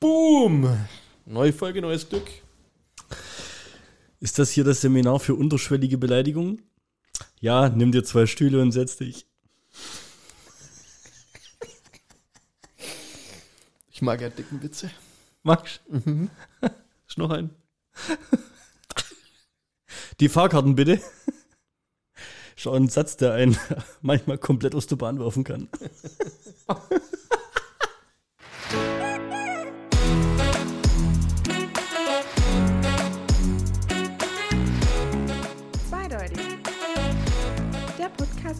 Boom! Neue Folge, neues Glück. Ist das hier das Seminar für unterschwellige Beleidigungen? Ja, nimm dir zwei Stühle und setz dich. Ich mag ja dicken Witze. Magst Ist noch ein? Die Fahrkarten bitte. Schau ein Satz, der einen manchmal komplett aus der Bahn werfen kann.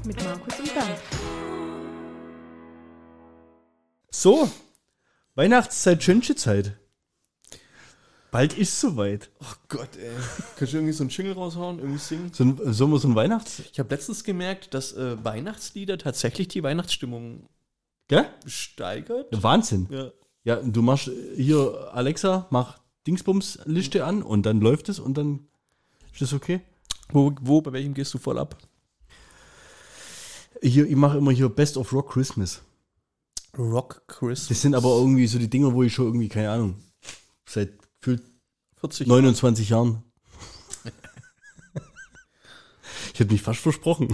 Podcast mit Markus und Bernd. So, Weihnachtszeit, schönste Zeit. Bald ist soweit. Oh Gott, ey. Kannst du irgendwie so einen Jingle raushauen, irgendwie singen? So ein, sollen wir so ein Weihnachts... Ich habe letztens gemerkt, dass äh, Weihnachtslieder tatsächlich die Weihnachtsstimmung Gell? steigert. Wahnsinn. Ja. Ja, du machst hier, Alexa, mach Dingsbums-Liste an und dann läuft es und dann ist das okay. Wo, wo, bei welchem gehst du voll ab? Hier, ich mache immer hier Best of Rock Christmas. Rock Chris. Das sind aber irgendwie so die Dinger, wo ich schon irgendwie, keine Ahnung, seit gefühlt 40 29 Jahren. ich hätte mich fast versprochen.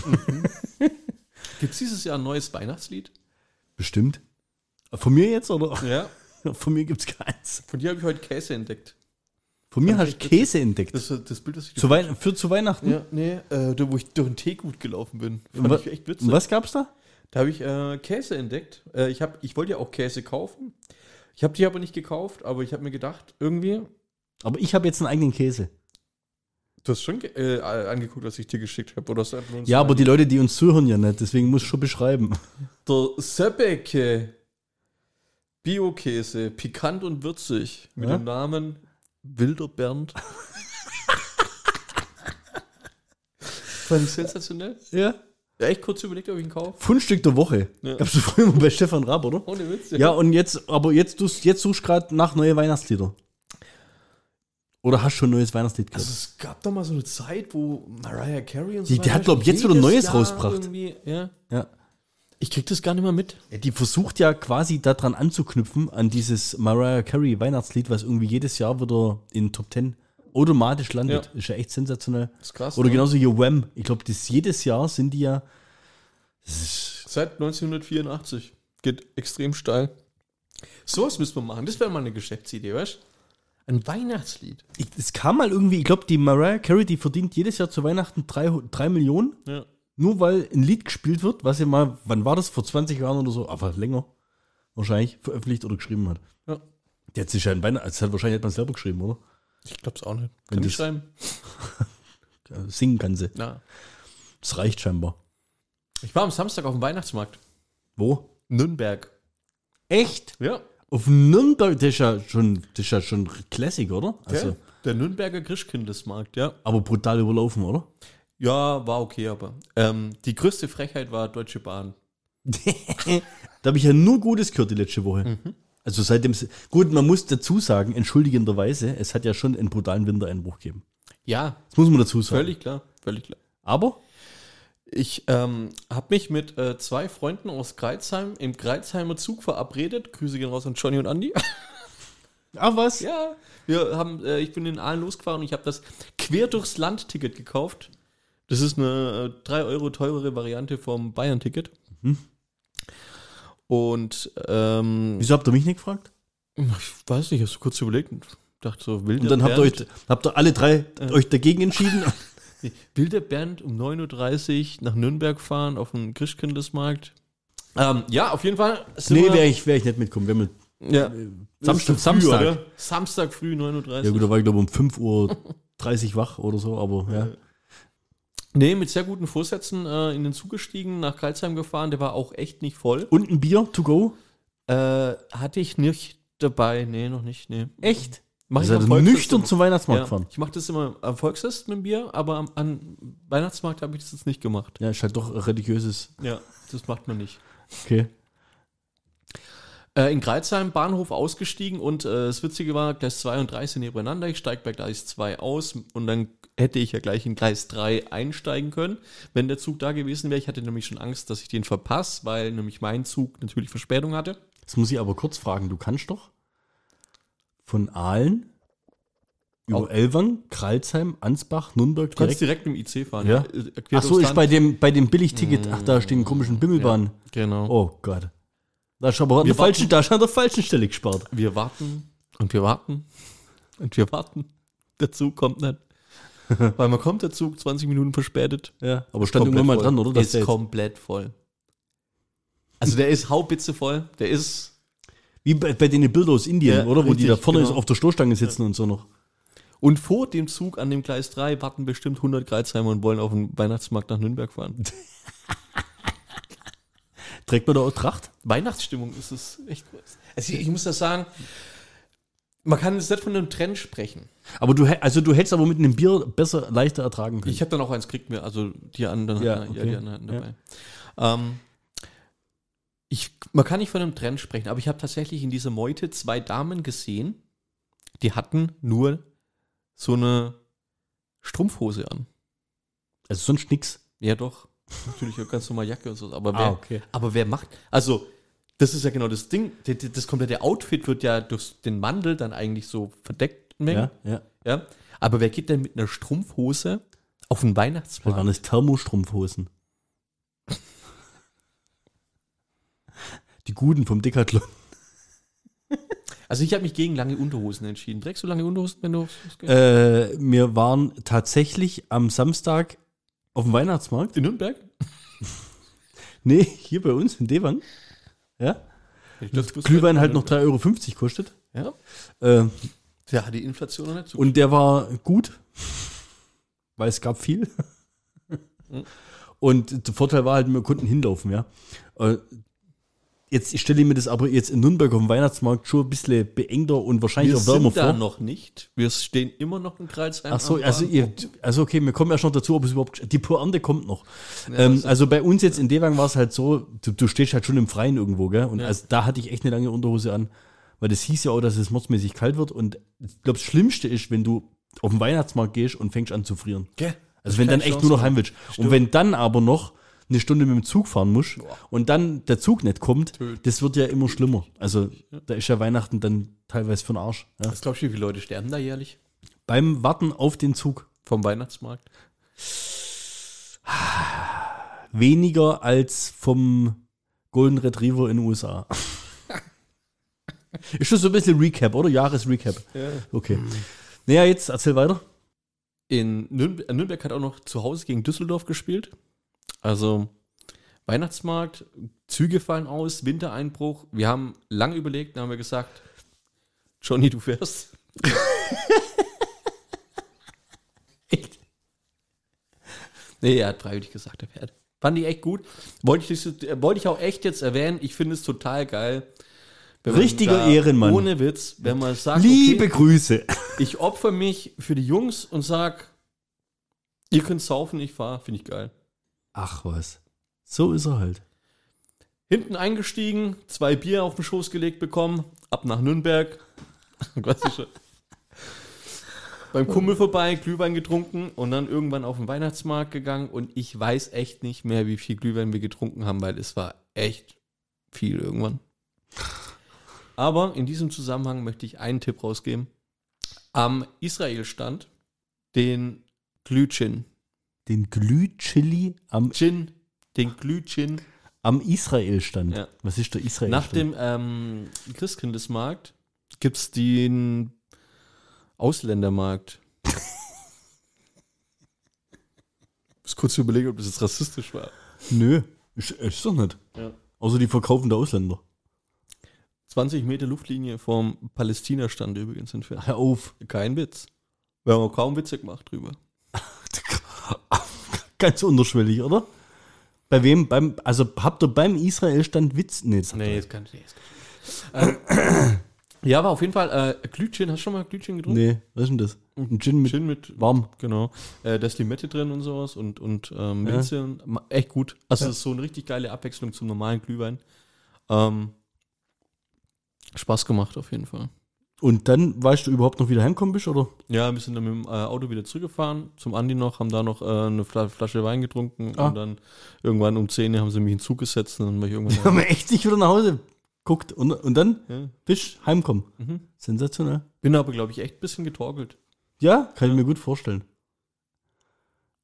Gibt es dieses Jahr ein neues Weihnachtslied? Bestimmt. Von mir jetzt oder? Ja. Von mir gibt's keins. Von dir habe ich heute Käse entdeckt. Von mir hast ich du. Käse entdeckt. Das, das Bild, das ich zu Wei für zu Weihnachten? Ja, nee, äh, da, wo ich durch ein Teegut gelaufen bin. Fand Wa- ich echt witzig. Was gab's da? Da habe ich äh, Käse entdeckt. Äh, ich, hab, ich wollte ja auch Käse kaufen. Ich habe die aber nicht gekauft, aber ich habe mir gedacht, irgendwie, Aber ich habe jetzt einen eigenen Käse. du hast schon ge- äh, angeguckt, was ich dir geschickt habe. Ja, aber die Leute, die uns zuhören, ja nicht. Deswegen muss ich schon beschreiben. Der Söbbecke Bio-Käse, pikant und würzig, mit Ja? dem Namen Wilder Bernd. Fand ich sensationell. Ja. Ja, echt kurz überlegt, ob ich ihn kaufe. Fundstück der Woche. Ja. Gab's du früher mal bei Stefan Raab, oder? Ohne Witz. Ja, und jetzt, aber jetzt, du, jetzt suchst gerade nach neue Weihnachtslieder. Oder hast schon ein neues Weihnachtslied Also gehört? es gab doch mal so eine Zeit, wo Mariah Carey und so Die- die hat, weiter glaub, jetzt wieder Neues Jahr rausgebracht. irgendwie, Ja. Ja. Ich krieg das gar nicht mehr mit. Die versucht ja quasi daran anzuknüpfen, an dieses Mariah Carey Weihnachtslied, was irgendwie jedes Jahr wieder in Top 10 automatisch landet. Ja. Ist ja echt sensationell. Das ist krass. Oder ne? genauso hier Wham. Ich glaube, das jedes Jahr sind die ja. Seit 1984. Geht extrem steil. Sowas müssen wir machen. Das wäre mal eine Geschäftsidee, weißt du? Ein Weihnachtslied. es kam mal irgendwie, ich glaube, die Mariah Carey, die verdient jedes Jahr zu Weihnachten drei, drei Millionen, Ja. Nur weil ein Lied gespielt wird, was ja mal, wann war das? Vor 20 Jahren oder so, aber länger wahrscheinlich veröffentlicht oder geschrieben hat. ja. Die hat sich ja ein Weihnachten, das hat wahrscheinlich hat man selber geschrieben, oder? Ich glaub's auch nicht. Kann ich schreiben? Ja, Singen kann sie. Na. Das reicht scheinbar. Ich war am Samstag auf dem Weihnachtsmarkt. Wo? Nürnberg. Echt? Ja. Auf Nürnberg, das ist ja schon, das ist ja schon Classic, oder? Also, Also, der Nürnberger Christkindlesmarkt, ja. aber brutal überlaufen, oder? Ja, war okay, aber. Ähm, die größte Frechheit war Deutsche Bahn. Da habe ich ja nur Gutes gehört die letzte Woche. Also seitdem, gut, man muss dazu sagen, entschuldigenderweise, es hat ja schon einen brutalen Wintereinbruch gegeben. Ja, Das muss man dazu sagen. völlig klar. Völlig klar. Aber, Ich ähm, habe mich mit äh, zwei Freunden aus Greizheim im Greizheimer Zug verabredet. Grüße gehen raus an Johnny und Andy. ah was? ja, wir haben, äh, ich bin in Aalen losgefahren und ich habe das Quer durchs Land-Ticket gekauft. Das ist eine äh, 3 Euro teurere Variante vom Bayern-Ticket. Und ähm, Wieso habt ihr mich nicht gefragt? ich weiß nicht, ich habe so kurz überlegt und dachte so, wilder Und dann habt ihr, euch, habt ihr alle drei euch dagegen entschieden? wilder Bernd um 9.30 Uhr nach Nürnberg fahren auf den Christkindlesmarkt. Ähm, ja, auf jeden Fall. nee, wäre ich, wär ich nicht mitkommen. Wir haben Ja. Samstag, Ist zu früh, Samstag. Samstag früh 9.30 Uhr. Ja gut, da war ich glaube um 5.30 Uhr wach oder so, aber ja. Nee, mit sehr guten Vorsätzen äh, in den Zug gestiegen, nach Kreuzheim gefahren. Der war auch echt nicht voll. Und ein Bier to go? Äh, hatte ich nicht dabei. Nee, noch nicht. Nee. Echt? Mach am Volksfest nüchtern zum Weihnachtsmarkt ja, gefahren. Ich mache das immer am Volksfest mit dem Bier, aber am an Weihnachtsmarkt habe ich das jetzt nicht gemacht. Ja, ist halt doch religiöses. Ja, das macht man nicht. Okay. Äh, in Greizheim Bahnhof ausgestiegen und äh, das Witzige war, Gleis 2 und 3 sind nebeneinander. Ich steige bei Gleis 2 aus und dann hätte ich ja gleich in Gleis 3 einsteigen können, wenn der Zug da gewesen wäre. Ich hatte nämlich schon Angst, dass ich den verpasse, weil nämlich mein Zug natürlich Verspätung hatte. Jetzt muss ich aber kurz fragen, du kannst doch von Aalen über Auch- Elwang, Kralsheim, Ansbach, Nürnberg Du kannst direkt. direkt im IC fahren. Ja. Quer Ach so, Land. bei dem, bei dem Billigticket. Ach, da stehen komischen Bimmelbahnen. Genau. Oh Gott. Da ist aber an der falschen, da ist an der falschen Stelle gespart. Wir warten und wir warten und wir warten. Der Zug kommt nicht. Weil man kommt der Zug 20 Minuten verspätet. Ja, aber stand irgendwann mal dran, oder? Dass Ist komplett voll. Also der ist haubitze voll. Der ist. Wie bei, bei den Bilder aus Indien, Ja, oder? Wo die richtig, da vorne genau. auf der Stoßstange sitzen und so noch. Und vor dem Zug an dem Gleis 3 warten bestimmt 100 Kreuzheimer und wollen auf den Weihnachtsmarkt nach Nürnberg fahren. Trägt man da auch Tracht? Weihnachtsstimmung ist es echt groß. Also ich, ich muss das sagen, man kann jetzt nicht von einem Trend sprechen. Aber du, also du hättest aber mit einem Bier besser, leichter ertragen können. Ich habe dann auch eins kriegt mir, also die anderen, Ja, ja, okay. die anderen dabei. Ähm, ich, man kann nicht von einem Trend sprechen, aber ich habe tatsächlich in dieser Meute zwei Damen gesehen, die hatten nur so eine Strumpfhose an. also sonst nix. Ja, doch. Natürlich ganz normal Jacke und so. Aber wer, Ah, okay. aber wer macht, also, das ist ja genau das Ding. Das, das komplette Outfit wird ja durch den Mantel dann eigentlich so verdeckt. Ja, ja. ja. Aber wer geht denn mit einer Strumpfhose auf den Weihnachtsmarkt? waren es Thermostrumpfhosen. Die guten vom Decathlon. Also ich habe mich gegen lange Unterhosen entschieden. Trägst du lange Unterhosen, wenn du Äh, wir waren tatsächlich am Samstag auf dem Weihnachtsmarkt. in Nürnberg? Nee, hier bei uns in Dewang. Ja. Das Glühwein halt noch 3,50 Euro kostet. Ja. Äh, Ja, die Inflation noch nicht so. und der war gut, weil es gab viel. Mhm. Und der Vorteil war halt, wir konnten hinlaufen, ja. Jetzt ich stelle mir das aber jetzt in Nürnberg auf dem Weihnachtsmarkt schon ein bisschen beengter und wahrscheinlich wir auch wärmer sind da vor. noch nicht. Wir stehen immer noch in Kreuzheim. Ach so, also, ihr, also okay, wir kommen ja schon dazu, ob es überhaupt, die Pointe kommt noch. Ja, ähm, also bei uns jetzt in Dewang war es halt so, du, du stehst halt schon im Freien irgendwo, gell? Und Ja. also da hatte ich echt eine lange Unterhose an, weil das hieß ja auch, dass es mordsmäßig kalt wird und ich glaube, das Schlimmste ist, wenn du auf den Weihnachtsmarkt gehst und fängst an zu frieren. Gell? Also wenn dann echt Chance nur noch heim willst. Und wenn dann aber noch eine Stunde mit dem Zug fahren musst und dann der Zug nicht kommt, Töd. das wird ja immer schlimmer. Also da ist ja Weihnachten dann teilweise für den Arsch. Ja. Was glaubst du, wie viele Leute sterben da jährlich Beim Warten auf den Zug vom Weihnachtsmarkt? weniger als vom Golden Retriever in den USA. ist das so ein bisschen Recap, oder? Jahresrecap. Ja. Okay. Naja, jetzt erzähl weiter. In Nürnberg, Nürnberg hat auch noch zu Hause gegen Düsseldorf gespielt. Also Weihnachtsmarkt, Züge fallen aus, Wintereinbruch. Wir haben lange überlegt, dann haben wir gesagt, Johnny, du fährst. echt? Nee, er hat freiwillig gesagt, er fährt. Fand ich echt gut. Wollte ich, äh, wollte ich auch echt jetzt erwähnen. Ich finde es total geil. Richtiger Ehrenmann. Ohne Witz, wenn man sagt, Liebe okay, Grüße. ich opfer mich für die Jungs und sag, ihr könnt saufen, ich fahr, finde ich geil. Ach was. So ist er halt. Hinten eingestiegen, zwei Bier auf den Schoß gelegt bekommen, ab nach Nürnberg. Beim Kumpel vorbei, Glühwein getrunken und dann irgendwann auf den Weihnachtsmarkt gegangen und ich weiß echt nicht mehr, wie viel Glühwein wir getrunken haben, weil es war echt viel irgendwann. Aber in diesem Zusammenhang möchte ich einen Tipp rausgeben. Am Israel-Stand den Glühgin. Den Glühchili am, Gin, den Glühgin. am Israel-Stand. Ja. Was ist der Israel-Stand? Nach dem ähm, Christkindlesmarkt gibt es den Ausländermarkt. Ich muss kurz überlegen, ob das jetzt rassistisch war. Nö, ist, ist doch nicht. Ja. Außer die verkaufen der Ausländer. 20 Meter Luftlinie vom Palästina-Stand übrigens entfernt. Hör auf. Kein Witz. Wir haben auch kaum Witze gemacht drüber. Ganz unterschwellig, oder? Bei wem? Beim, also habt ihr beim Israel-Stand Witz? Nee, das ihr das kann ich nicht. Ähm, ja, aber auf jeden Fall, äh, Glühgin, hast du schon mal Glühgin getrunken? Nee, was ist denn das? Ein Gin mit Gin mit warm. Genau. Äh, da ist Limette drin und sowas und, und ähm, Minze. Ma- echt gut. Also das ist so eine richtig geile Abwechslung zum normalen Glühwein. Ähm, Spaß gemacht auf jeden Fall. Und dann weißt du überhaupt noch, wie du heimkommen bist, oder? Ja, wir sind dann mit dem äh, Auto wieder zurückgefahren zum Andi noch, haben da noch äh, eine Fla Flasche Wein getrunken Ah. und dann irgendwann um 10 Uhr haben sie mich in den Zug gesetzt und dann war ich irgendwann Ja, aber echt nicht wieder nach Hause guckt und, und dann Ja. bist heimkommen. Mhm. Sensationell. Bin aber, glaube ich, echt ein bisschen getorkelt. Ja, kann ich mir gut vorstellen.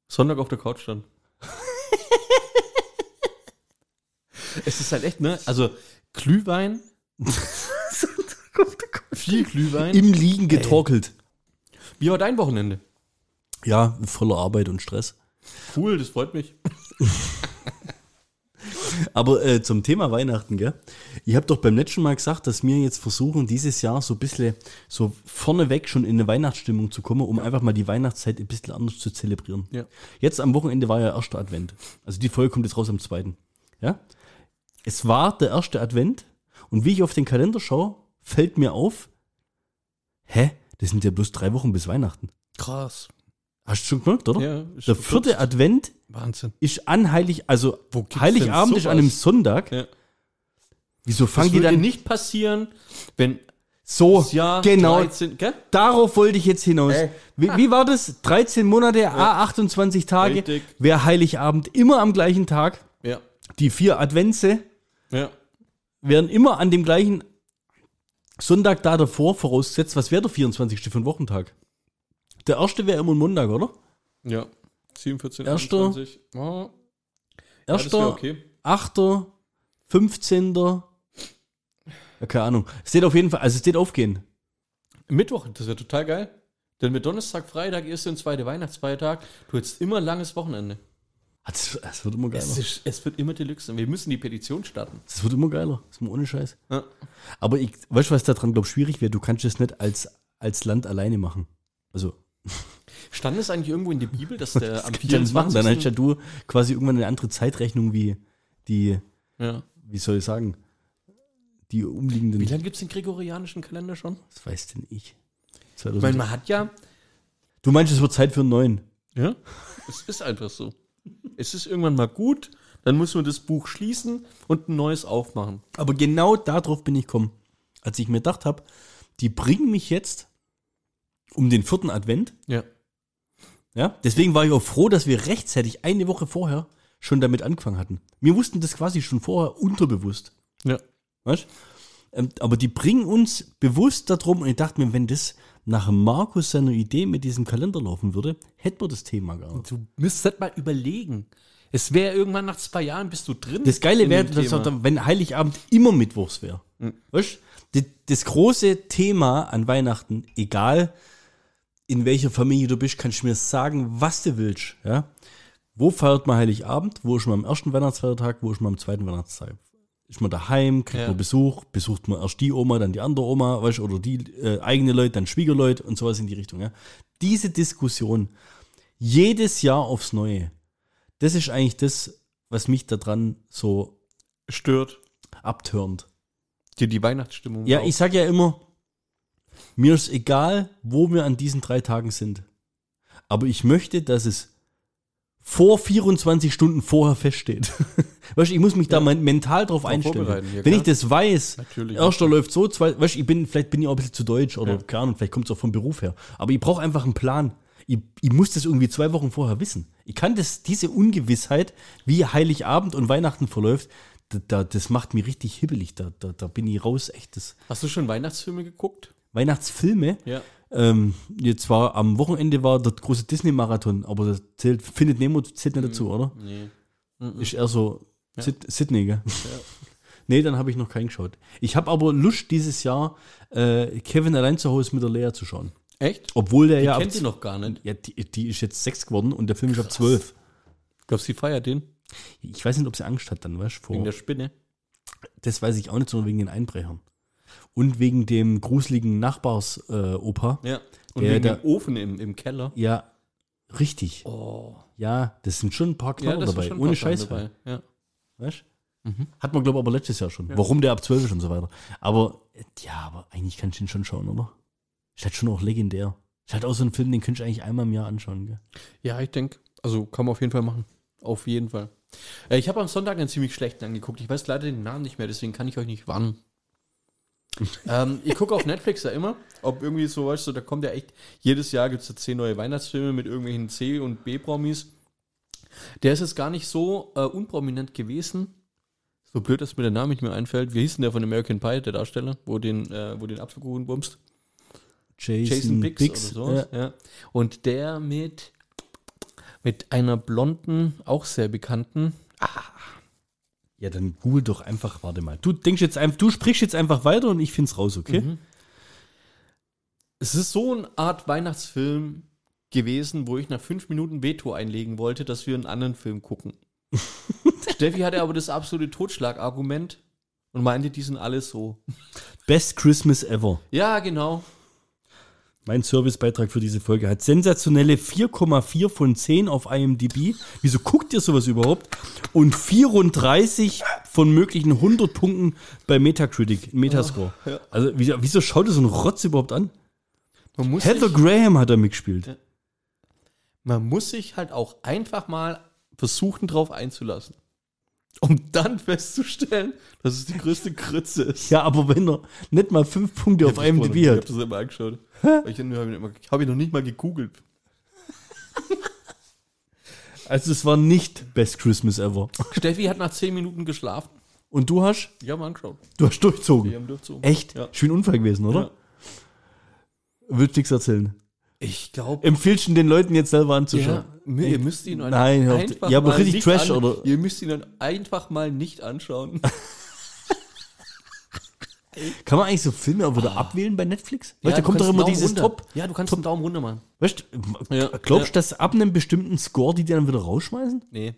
Sonntag auf der Couch dann. es ist halt echt, ne? Also Glühwein. Viel Glühwein. Im Liegen getorkelt. Wie war dein Wochenende? Ja, voller Arbeit und Stress. Cool, das freut mich. Aber äh, zum Thema Weihnachten, gell? Ich habe doch beim letzten Mal gesagt, dass wir jetzt versuchen, dieses Jahr so ein bisschen so vorneweg schon in eine Weihnachtsstimmung zu kommen, um einfach mal die Weihnachtszeit ein bisschen anders zu zelebrieren. Ja. Jetzt am Wochenende war ja erster Advent. Also die Folge kommt jetzt raus am zweiten. Ja? Es war der erste Advent und wie ich auf den Kalender schaue, fällt mir auf, hä? Das sind ja bloß drei Wochen bis Weihnachten. Krass. Hast du schon gemerkt, oder? Ja, der vierte kurz. Advent Wahnsinn. ist an Heilig, also Heiligabend ist an einem? Sonntag. Ja. Wieso fangen Das die dann nicht passieren, wenn so? das Jahr genau. 13, gell? Darauf wollte ich jetzt hinaus. Äh. Wie, wie war das? 13 Monate, A 28 Tage. Richtig. Wäre Heiligabend immer am gleichen Tag. Ja. Die vier Adventse Ja. wären immer an dem gleichen Sonntag da davor vorausgesetzt. Was wäre der 24. für ein Wochentag? Der erste wäre immer ein Montag, oder? Ja. 47, Erster. 21. Oh, ja, das Erster, wäre okay. 8., 15. Ja, keine Ahnung. Es steht auf jeden Fall, also es steht aufgehen. Mittwoch, das wäre total geil. Denn mit Donnerstag, Freitag, erste und zweite Weihnachtsfeiertag, du hättest immer ein langes Wochenende. Ah, Das, das wird immer geiler. Es, ist, es wird immer Deluxe. Wir müssen die Petition starten. Das wird immer geiler. Das ist mal ohne Scheiß. Ja. Aber ich, weißt du, was daran, glaube ich, schwierig wäre? Du kannst das nicht als, als Land alleine machen. Also, Stand es eigentlich irgendwo in der Bibel, dass der am kannst du nicht machen. Dann hast 24. ja du quasi irgendwann eine andere Zeitrechnung wie die, ja. wie soll ich sagen, die umliegenden. Wie lange gibt es den gregorianischen Kalender schon? Was weiß denn ich? Ich meine, man hat ja. du meinst, es wird Zeit für einen neuen. Ja. Es ist einfach so. Es ist irgendwann mal gut, dann muss man das Buch schließen und ein neues aufmachen. Aber genau darauf bin ich gekommen. Als ich mir gedacht habe, die bringen mich jetzt um den vierten Advent. Ja. Ja, deswegen war ich auch froh, dass wir rechtzeitig eine Woche vorher schon damit angefangen hatten. Wir wussten das quasi schon vorher unterbewusst. Ja. Weißt? Ähm, aber die bringen uns bewusst darum und ich dachte mir, wenn das nach Markus seiner Idee mit diesem Kalender laufen würde, hätten wir das Thema gar nicht. Du müsstest mal überlegen. Es wäre irgendwann nach zwei Jahren bist du drin. Das Geile wäre, wenn Heiligabend immer Mittwochs wäre. Weißt? Das, das große Thema an Weihnachten, egal in welcher Familie du bist, kannst du mir sagen, was du willst. Ja? Wo feiert man Heiligabend? Wo ist man am ersten Weihnachtsfeiertag? Wo ist man am zweiten Weihnachtstag? Ist man daheim, kriegt Ja. man Besuch, besucht man erst die Oma, dann die andere Oma, weißt, du, oder die äh, eigene Leute, dann Schwiegerleute und sowas in die Richtung. Ja? Diese Diskussion jedes Jahr aufs Neue, das ist eigentlich das, was mich daran so stört abtörend. dir die Weihnachtsstimmung. Ja, raubt. ich sag ja immer, mir ist egal, wo wir an diesen drei Tagen sind. Aber ich möchte, dass es vor 24 Stunden vorher feststeht. weißt du, ich muss mich da Ja. men- mental drauf Darauf einstellen. ja, Wenn ich das weiß, Natürlich. erster läuft so, zwei, weißt du, ich bin, vielleicht bin ich auch ein bisschen zu deutsch oder Ja. keine Ahnung, vielleicht kommt es auch vom Beruf her. Aber ich brauche einfach einen Plan. Ich, ich muss das irgendwie zwei Wochen vorher wissen. Ich kann das, diese Ungewissheit, wie Heiligabend und Weihnachten verläuft, da, da, das macht mich richtig hibbelig. Da, da, da bin ich raus, echt. Das Hast du schon Weihnachtsfilme geguckt? Weihnachtsfilme. Ja. Ähm, jetzt war am Wochenende war der große Disney-Marathon, aber das zählt, findet Nemo zählt nicht dazu, oder? Nee. Ist eher so Ja. Sid Sydney, gell? nee, dann habe ich noch keinen geschaut. Ich habe aber Lust, dieses Jahr äh, Kevin allein zu Hause mit der Lea zu schauen. Echt? Obwohl der Die ja ab, kennt die noch gar nicht. ja, die, die ist jetzt sechs geworden und der Film ist ab zwölf. Glaubst du, sie feiert den? Ich weiß nicht, ob sie Angst hat dann, weißt du? Wegen der Spinne. Das weiß ich auch nicht, sondern wegen den Einbrechern. Und wegen dem gruseligen Nachbars-Opa. Äh. Ja. Und Der- wegen der- dem Ofen im, im Keller. ja, richtig. Oh. Ja, das sind schon ein paar Ja, Knaller das dabei. Ohne Scheiß. dabei. Ja. Weißt? Mhm. Hat man, glaube ich, aber letztes Jahr schon. Warum der ab 12 ist und so weiter. Aber, ja, aber eigentlich kannst du ihn schon schauen, oder? Ist halt schon auch legendär. Ist halt auch so ein Film, den könntest du eigentlich einmal im Jahr anschauen, gell? Ja, ich denke, also kann man auf jeden Fall machen. Auf jeden Fall. Äh, ich habe am Sonntag einen ziemlich schlechten angeguckt. Ich weiß leider den Namen nicht mehr, deswegen kann ich euch nicht warnen. Ähm, ich gucke auf Netflix ja immer, ob irgendwie so, weißt du, da kommt ja echt, jedes Jahr gibt es da zehn neue Weihnachtsfilme mit irgendwelchen C- und B-Promis. Der ist jetzt gar nicht so äh, unprominent gewesen. So blöd, dass mir der Name nicht mehr einfällt. Wie hieß denn der von American Pie, der Darsteller, wo den, äh, wo den Apfelkuchen bumst? Jason Biggs, oder so. Ja. Ja. Und der mit, mit einer blonden, auch sehr bekannten. Ja, dann google doch einfach, warte mal. Du denkst jetzt einfach, du sprichst jetzt einfach weiter und ich find's raus, okay? Mhm. Es ist so eine Art Weihnachtsfilm gewesen, wo ich nach fünf Minuten Veto einlegen wollte, dass wir einen anderen Film gucken. Steffi hatte aber das absolute Totschlagargument und meinte, die sind alle so. Best Christmas ever. Ja, genau. Mein Servicebeitrag für diese Folge hat sensationelle 4,4 von 10 auf IMDb. Wieso guckt ihr sowas überhaupt? Und 34 von möglichen 100 Punkten bei Metacritic, Metascore. ja. Also wieso, wieso schaut ihr so einen Rotz überhaupt an? Heather sich, Graham hat da mitgespielt. man muss sich halt auch einfach mal versuchen, drauf einzulassen. Um dann festzustellen, dass es die größte Krütze ist. Ja, aber wenn er nicht mal 5 Punkte auf Ich das IMDb vorhin- Ich hat. hab das immer angeschaut. Ich habe hab hab ich noch nicht mal gegoogelt. Also es war nicht Best Christmas ever. Steffi hat nach 10 Minuten geschlafen. Und du hast? Ich habe angeschaut. Du hast durchzogen. Wir haben durchzogen. Echt? Ja. Schön Unfall gewesen, oder? Ja. Willst nichts erzählen? Ich glaube, Empfiehlst du den Leuten jetzt selber ja, anzuschauen? mü- ihr müsst ihn Nein, auf. Ja, aber mal richtig nicht Trash, oder? Ihr müsst ihn dann einfach mal nicht anschauen. Kann man eigentlich so Filme auch wieder abwählen bei Netflix? Weißt, Ja, da du kommt doch immer Daumen dieses runter. Top. Ja, du kannst einen Daumen runter machen. Weißt du, Ja, glaubst du, ja. dass ab einem bestimmten Score die dann wieder rausschmeißen? Nee.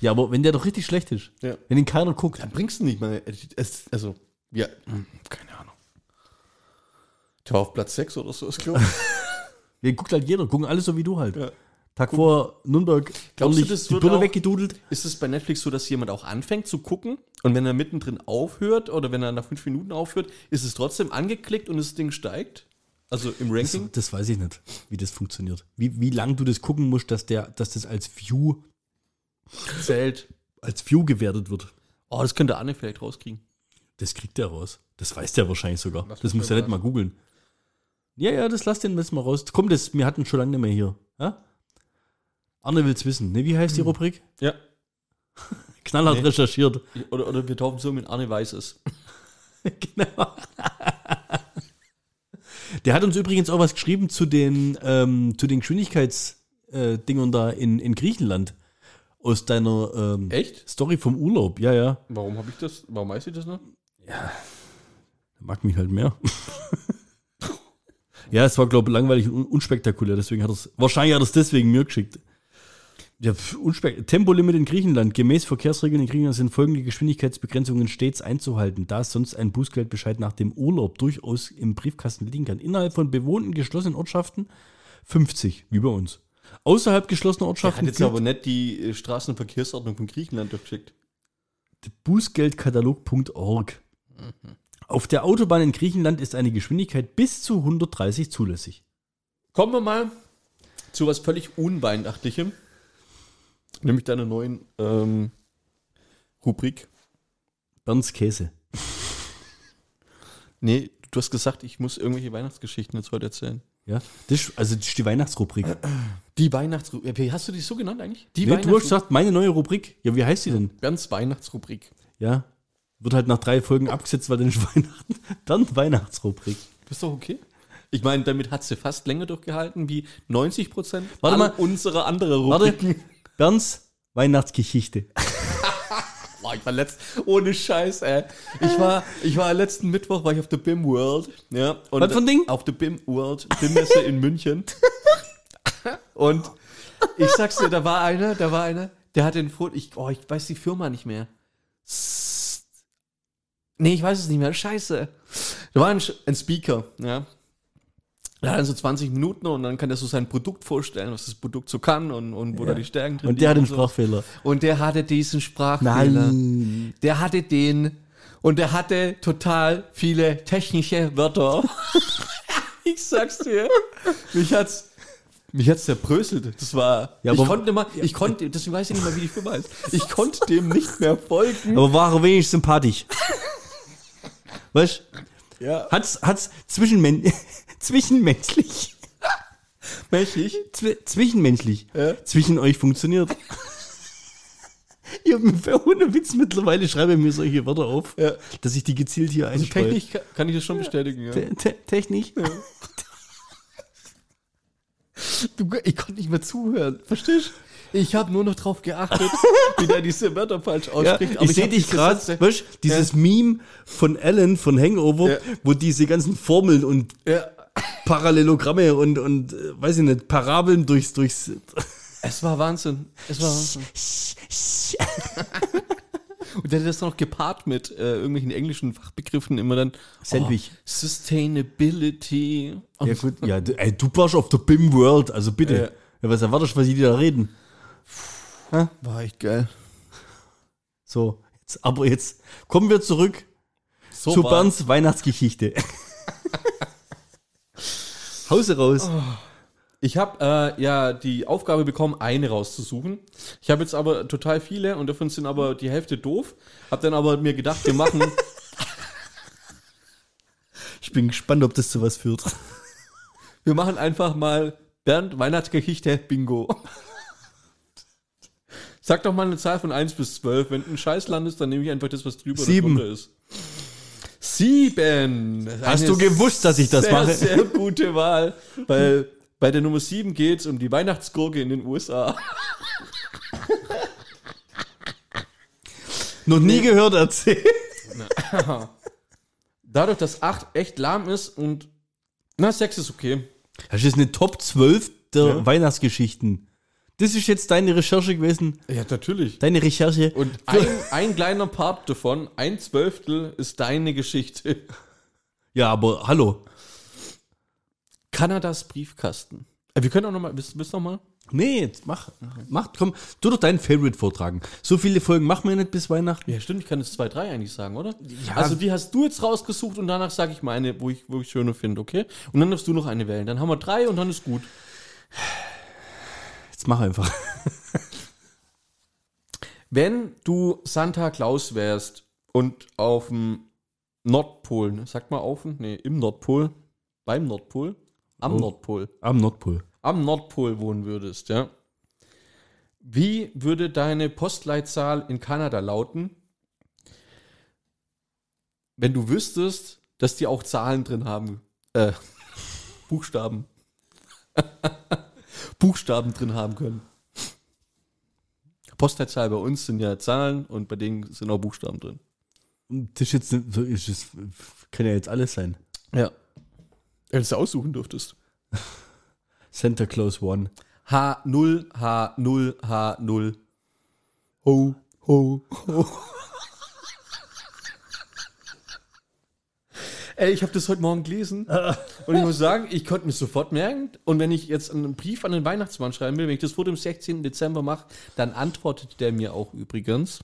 Ja, aber wenn der doch richtig schlecht ist. Ja. Wenn ihn keiner guckt. Dann bringst du nicht mal. Es, also, ja, hm, keine Ahnung. Der auf Platz 6 oder so, ist glaube ich. Ja, guckt halt jeder. Gucken alle so wie du halt. Ja. Tag vor Nürnberg Glaubst du, das die Birne weggedudelt. Ist es bei Netflix so, dass jemand auch anfängt zu gucken und wenn er mittendrin aufhört oder wenn er nach fünf Minuten aufhört, ist es trotzdem angeklickt und das Ding steigt? Also im Das, Ranking? das weiß ich nicht, wie das funktioniert. Wie, wie lang du das gucken musst, dass, der, dass das als View, zählt. als View gewertet wird. Oh, das könnte Anne vielleicht rauskriegen. Das kriegt der raus. Das weiß der wahrscheinlich sogar. Lass das muss er nicht mal googeln. Ja, ja, das lass den jetzt mal raus. Komm, das, wir hatten schon lange nicht mehr hier. Ja? Arne will's wissen. Ne, wie heißt die Rubrik? Ja. Knallhart Nee. recherchiert. Oder, oder wir taufen so mit Anne weiß es. genau. Der hat uns übrigens auch was geschrieben zu den, ähm, zu den Geschwindigkeitsdingern äh, da in, in Griechenland. Aus deiner ähm, Echt? Story vom Urlaub. Ja, ja. Warum habe ich das? Warum weiß ich das noch? Der mag mich halt mehr. ja, es war, glaube ich, langweilig und un unspektakulär. Deswegen hat er es, wahrscheinlich hat er es deswegen mir geschickt. Ja, Tempolimit in Griechenland. Gemäß Verkehrsregeln in Griechenland sind folgende Geschwindigkeitsbegrenzungen stets einzuhalten, da sonst ein Bußgeldbescheid nach dem Urlaub durchaus im Briefkasten liegen kann. Innerhalb von bewohnten geschlossenen Ortschaften 50, wie bei uns. Außerhalb geschlossener Er Ortschaften hat jetzt aber nicht die äh, Straßenverkehrsordnung von Griechenland durchgeschickt. Bußgeldkatalog.org. Auf der Autobahn in Griechenland ist eine Geschwindigkeit bis zu 130 zulässig. Kommen wir mal zu was völlig Unweihnachtlichem. Nämlich deiner neuen ähm, Rubrik. Bernds Käse. Nee, du hast gesagt, ich muss irgendwelche Weihnachtsgeschichten jetzt heute erzählen. Ja, das ist, also das ist die Weihnachtsrubrik. Die Weihnachtsrubrik. Wie hast du die so genannt eigentlich? Die Nee, du hast gesagt, meine neue Rubrik. Ja, wie heißt die denn? Ganz Weihnachtsrubrik. Ja, wird halt nach drei Folgen abgesetzt, weil dann ist Weihnachten. Dann Weihnachtsrubrik. Ist doch okay. Ich meine, damit hat sie fast länger durchgehalten wie 90 Prozent Warte mal. unserer anderen Warte, Rubriken. Bernds Weihnachtsgeschichte. Boah, ich war letzt, ohne Scheiß, ey. Ich war, ich war letzten Mittwoch war ich auf der BIM World, ja. Und Was für ein Ding? Auf der BIM World, BIM-Messe in München. Und ich sag's dir, da war einer, da war einer, der hat den Foto, ich, oh, ich weiß die Firma nicht mehr. Nee, ich weiß es nicht mehr, scheiße. Da war ein, ein Speaker, ja. Der hat dann so 20 Minuten und dann kann er so sein Produkt vorstellen, was das Produkt so kann und, und wo da die Stärken drin Und der hat den so. Sprachfehler. Und der hatte diesen Sprachfehler. Der hatte den und der hatte total viele technische Wörter. ich sag's dir. Mich hat's mich hat's zerbröselt. Das war Ja, ich konnte mal, ich konnte, deswegen weiß ich nicht mal, wie die Firma heißt. Ich konnte dem nicht mehr folgen. Aber war er wenigstens sympathisch. Weißt Ja. Hat's, hat's zwischenmen zwischenmenschlich, Mächtig. zwi zwischenmenschlich, Ja. zwischen euch funktioniert. Ich habe ohne Witz mittlerweile schreibe mir solche Wörter auf, Ja. dass ich die gezielt hier Also einstreue. technisch kann- kann ich das schon bestätigen, ja. Te te technisch? Du, ich konnte nicht mehr zuhören, verstehst du? Ich habe nur noch drauf geachtet, wie der diese Wörter falsch Ja, ausspricht. ich sehe dich gerade, weißt dieses Meme von Alan von Hangover, Ja. wo diese ganzen Formeln und Ja, Parallelogramme und, und äh, weiß ich nicht, Parabeln durchs, durchs es war Wahnsinn. Es war Wahnsinn. Und der hat das noch gepaart mit äh, irgendwelchen englischen Fachbegriffen immer dann. Sandwich. Oh, Sustainability. Ja gut, ja, du, ey, du warst auf der BIM World, also bitte. Ja. Ja. was erwartest du, was die da reden? War echt geil. So, jetzt, aber jetzt kommen wir zurück So zu Bernds Weihnachtsgeschichte. Hause raus. Ich habe äh, ja die Aufgabe bekommen, eine rauszusuchen. Ich habe jetzt aber total viele und davon sind aber die Hälfte doof. Hab dann aber mir gedacht, wir machen, Ich bin gespannt, ob das zu was führt. wir machen einfach mal Bernd Weihnachtsgeschichte Bingo. Sag doch mal eine Zahl von 1 bis 12. Wenn ein Scheiß landest, dann nehme ich einfach das, was drüber oder Sieben. drunter ist. Sieben. Hast Eine du gewusst, dass ich das sehr, mache? Sehr gute Wahl. Weil bei der Nummer 7 geht es um die Weihnachtsgurke in den USA. Noch nie gehört erzählen. Dadurch, dass 8 echt lahm ist und na, 6 ist okay. Das ist eine Top 12 der Ja. Weihnachtsgeschichten. Das ist jetzt deine Recherche gewesen. Ja, natürlich. Deine Recherche. Und ein, ein kleiner Part davon, ein Zwölftel, ist deine Geschichte. ja, aber hallo. Kanadas Briefkasten. Äh, Wir können auch nochmal, willst, willst du noch mal? Nee, jetzt mach. Mach, komm, tu doch deinen Favorite vortragen. So viele Folgen machen wir nicht bis Weihnachten. Ja, stimmt, ich kann jetzt zwei, drei eigentlich sagen, oder? Ja. Also die hast du jetzt rausgesucht und danach sage ich meine, wo ich, wo ich schöner finde, okay? Und dann darfst du noch eine wählen. Dann haben wir drei und dann ist gut. Jetzt mach einfach. Wenn du Santa Claus wärst und auf dem Nordpol, ne? sag mal auf, dem- nee, im Nordpol, beim Nordpol, am Oh. Nordpol, Am Nordpol. am Nordpol wohnen würdest, ja. Wie würde deine Postleitzahl in Kanada lauten, wenn du wüsstest, dass die auch Zahlen drin haben? Äh, Buchstaben. Buchstaben drin haben können. Postleitzahl bei uns sind ja Zahlen und bei denen sind auch Buchstaben drin. Das ist jetzt, es, kann ja jetzt alles sein. Ja. Wenn du es aussuchen dürftest. Santa Claus One. H0, H0, H0. Ho, ho, ho. Ey, ich habe das heute Morgen gelesen und ich muss sagen, ich konnte mir sofort merken. Und wenn ich jetzt einen Brief an den Weihnachtsmann schreiben will, wenn ich das vor dem 16. Dezember mache, dann antwortet der mir auch übrigens.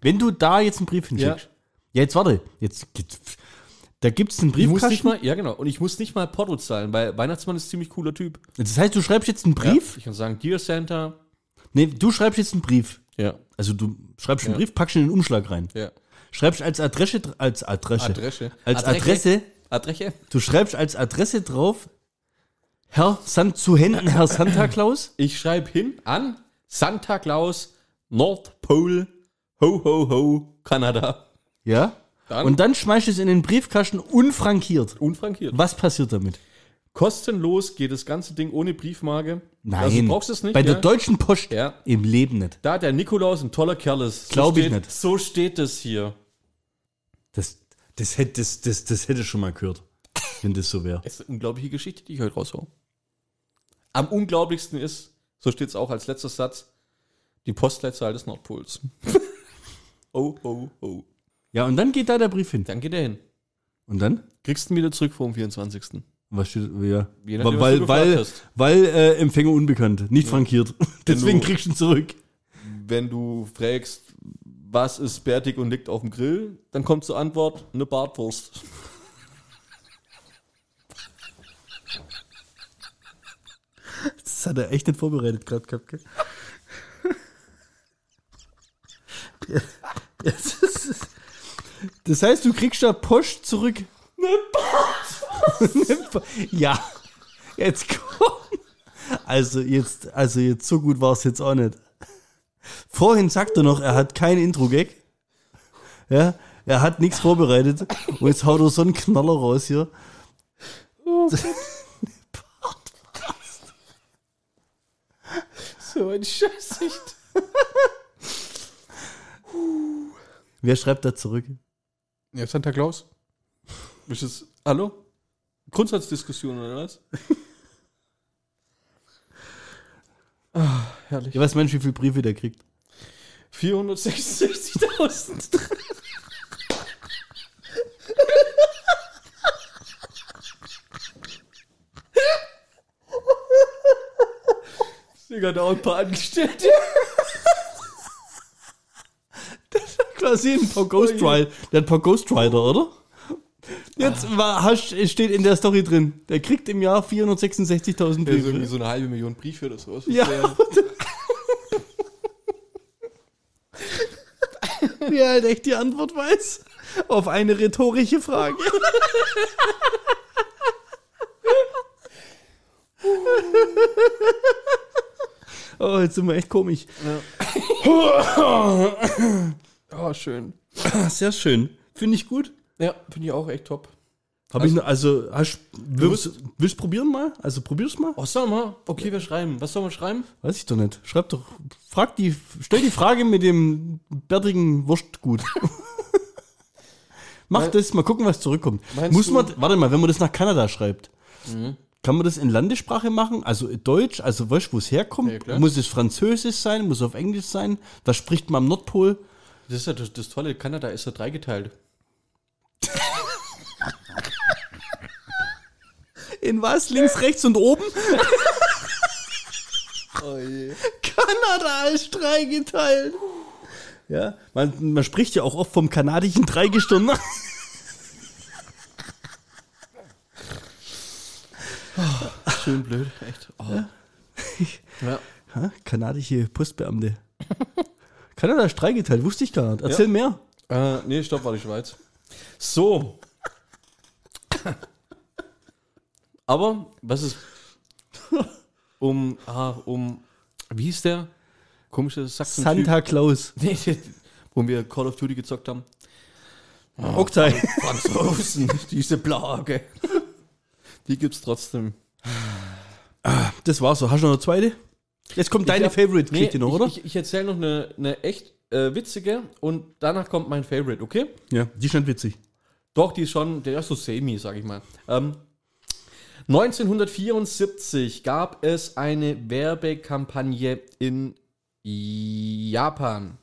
Wenn du da jetzt einen Brief hinschickst. Ja, jetzt warte. Jetzt, da gibt es einen Briefkasten. mal, ja genau, und ich muss nicht mal Porto zahlen, weil Weihnachtsmann ist ein ziemlich cooler Typ. Das heißt, du schreibst jetzt einen Brief? Ja, ich kann sagen, Dear Santa. Nee, du schreibst jetzt einen Brief. Ja, Also du schreibst einen Ja. Brief, packst ihn in den Umschlag rein. ja. Schreibst als Adresse, als Adresse, Adresse. als Adresse, Adresse. du schreibst als Adresse drauf, Herr San, zu Händen Herr Santa Claus. Ich schreibe hin an Santa Claus, North Pole, ho, ho, ho, Kanada. Ja. Dann- Und dann schmeißt du es in den Briefkasten unfrankiert. Unfrankiert. Was passiert damit? Kostenlos geht das ganze Ding ohne Briefmarke. Nein. Also du brauchst es nicht. Bei ja? der Deutschen Post Ja. im Leben nicht. Da der Nikolaus ein toller Kerl ist. So Glaub ich nicht. So steht es hier. Das, das, hätte, das, das, das hätte schon mal gehört, wenn das so wäre. Das ist eine unglaubliche Geschichte, die ich heute raushau. Am unglaublichsten ist, so steht es auch als letzter Satz, die Postleitzahl des Nordpols. oh, oh, oh. Ja, und dann geht da der Brief hin. Dann geht er hin. Und dann? Kriegst du ihn wieder zurück vor dem 24. Was steht, ja. Nachdem, weil, weil, weil äh, Empfänger unbekannt, nicht frankiert. Deswegen du- kriegst du ihn zurück. Wenn du fragst, was ist bärtig und liegt auf dem Grill, dann kommt zur Antwort eine Bartwurst. Das hat er echt nicht vorbereitet gerade gehabt, gell? Das, heißt, du kriegst da Post zurück. Eine Ba- Ja, jetzt komm. Also jetzt, also jetzt so gut war es jetzt auch nicht. Vorhin sagt er noch, er hat kein Intro-Gag. Ja, er hat nichts vorbereitet. Und jetzt haut er so einen Knaller raus hier. So eine Scheißsicht. Wer schreibt da zurück? Ja, Santa Claus. Ist es, hallo? Grundsatzdiskussion oder was? ah, herrlich. Ja, meinst du, wie viele Briefe der kriegt? 466.000. Digga, da auch ein paar Angestellte. Quasi ein paar Ghost Rider. Der hat ein paar Ghost Rider, oder? Jetzt war, hast, steht in der Story drin, der kriegt im Jahr 466.000 Der ist irgendwie Briefe. so eine halbe Million Briefe oder sowas. Ja. Wie er halt echt die Antwort weiß. Auf eine rhetorische Frage. oh, jetzt sind wir echt komisch. Oh, schön. Sehr schön. Finde ich gut. Ja, finde ich auch echt top. Hab ich noch, also, hast, willst, willst du probieren mal? Also probier's mal? Was sollen wir? Okay, wir schreiben. Was sollen wir schreiben? Weiß ich doch nicht. Schreib doch, frag die, stell die Frage mit dem bärtigen Wurstgut. Mach Mein- das, mal gucken, was zurückkommt. Muss du- man, warte mal, wenn man das nach Kanada schreibt, kann man das in Landessprache machen? Also Deutsch, also weißt du, wo es herkommt? Ja, muss es Französisch sein? Muss es auf Englisch sein? Was spricht man am Nordpol? Das ist ja das, das Tolle. Kanada ist ja dreigeteilt. In was? Links, rechts und oben? Oh je. Kanada ist dreigeteilt. Ja, man, man spricht ja auch oft vom kanadischen Dreigestirn. Schön blöd, echt. Oh. Ja. Ha? Kanadische Postbeamte. Kanada ist dreigeteilt, wusste ich gar nicht. Erzähl Ja. mehr. Äh, nee, stopp, war die Schweiz. So. Aber, was ist. Um, ah, um. Wie hieß der? Komische Sachsen. Santa Claus. Nee, wo wir Call of Duty gezockt haben. Oktay. Franzosen, diese Plage. Die gibt's trotzdem. Das war's so. Hast du noch eine zweite? Jetzt kommt deine hab- Favorite-Geschichte noch, oder? Ich, ich, ich erzähle noch eine, eine echt äh, witzige und danach kommt mein Favorite, okay? ja, die ist nicht witzig. Doch, die ist schon, der ist so semi, sag ich mal. Ähm, 1974 gab es eine Werbekampagne in Japan.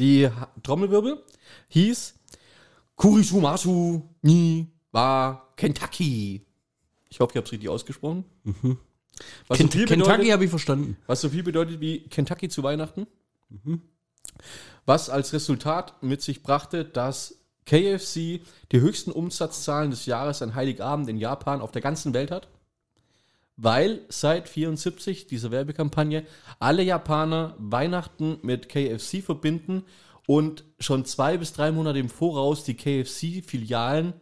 Die Trommelwirbel hieß Kurisumasu ni wa Kentucky. Ich hoffe, ich habe es richtig ausgesprochen. Was, so Kent viel Kentucky bedeutet, habe ich verstanden. was so viel bedeutet wie Kentucky zu Weihnachten. Was als Resultat mit sich brachte, dass KFC die höchsten Umsatzzahlen des Jahres an Heiligabend in Japan auf der ganzen Welt hat. Weil seit 74 dieser Werbekampagne alle Japaner Weihnachten mit KFC verbinden und schon zwei bis drei Monate im Voraus die KFC-Filialen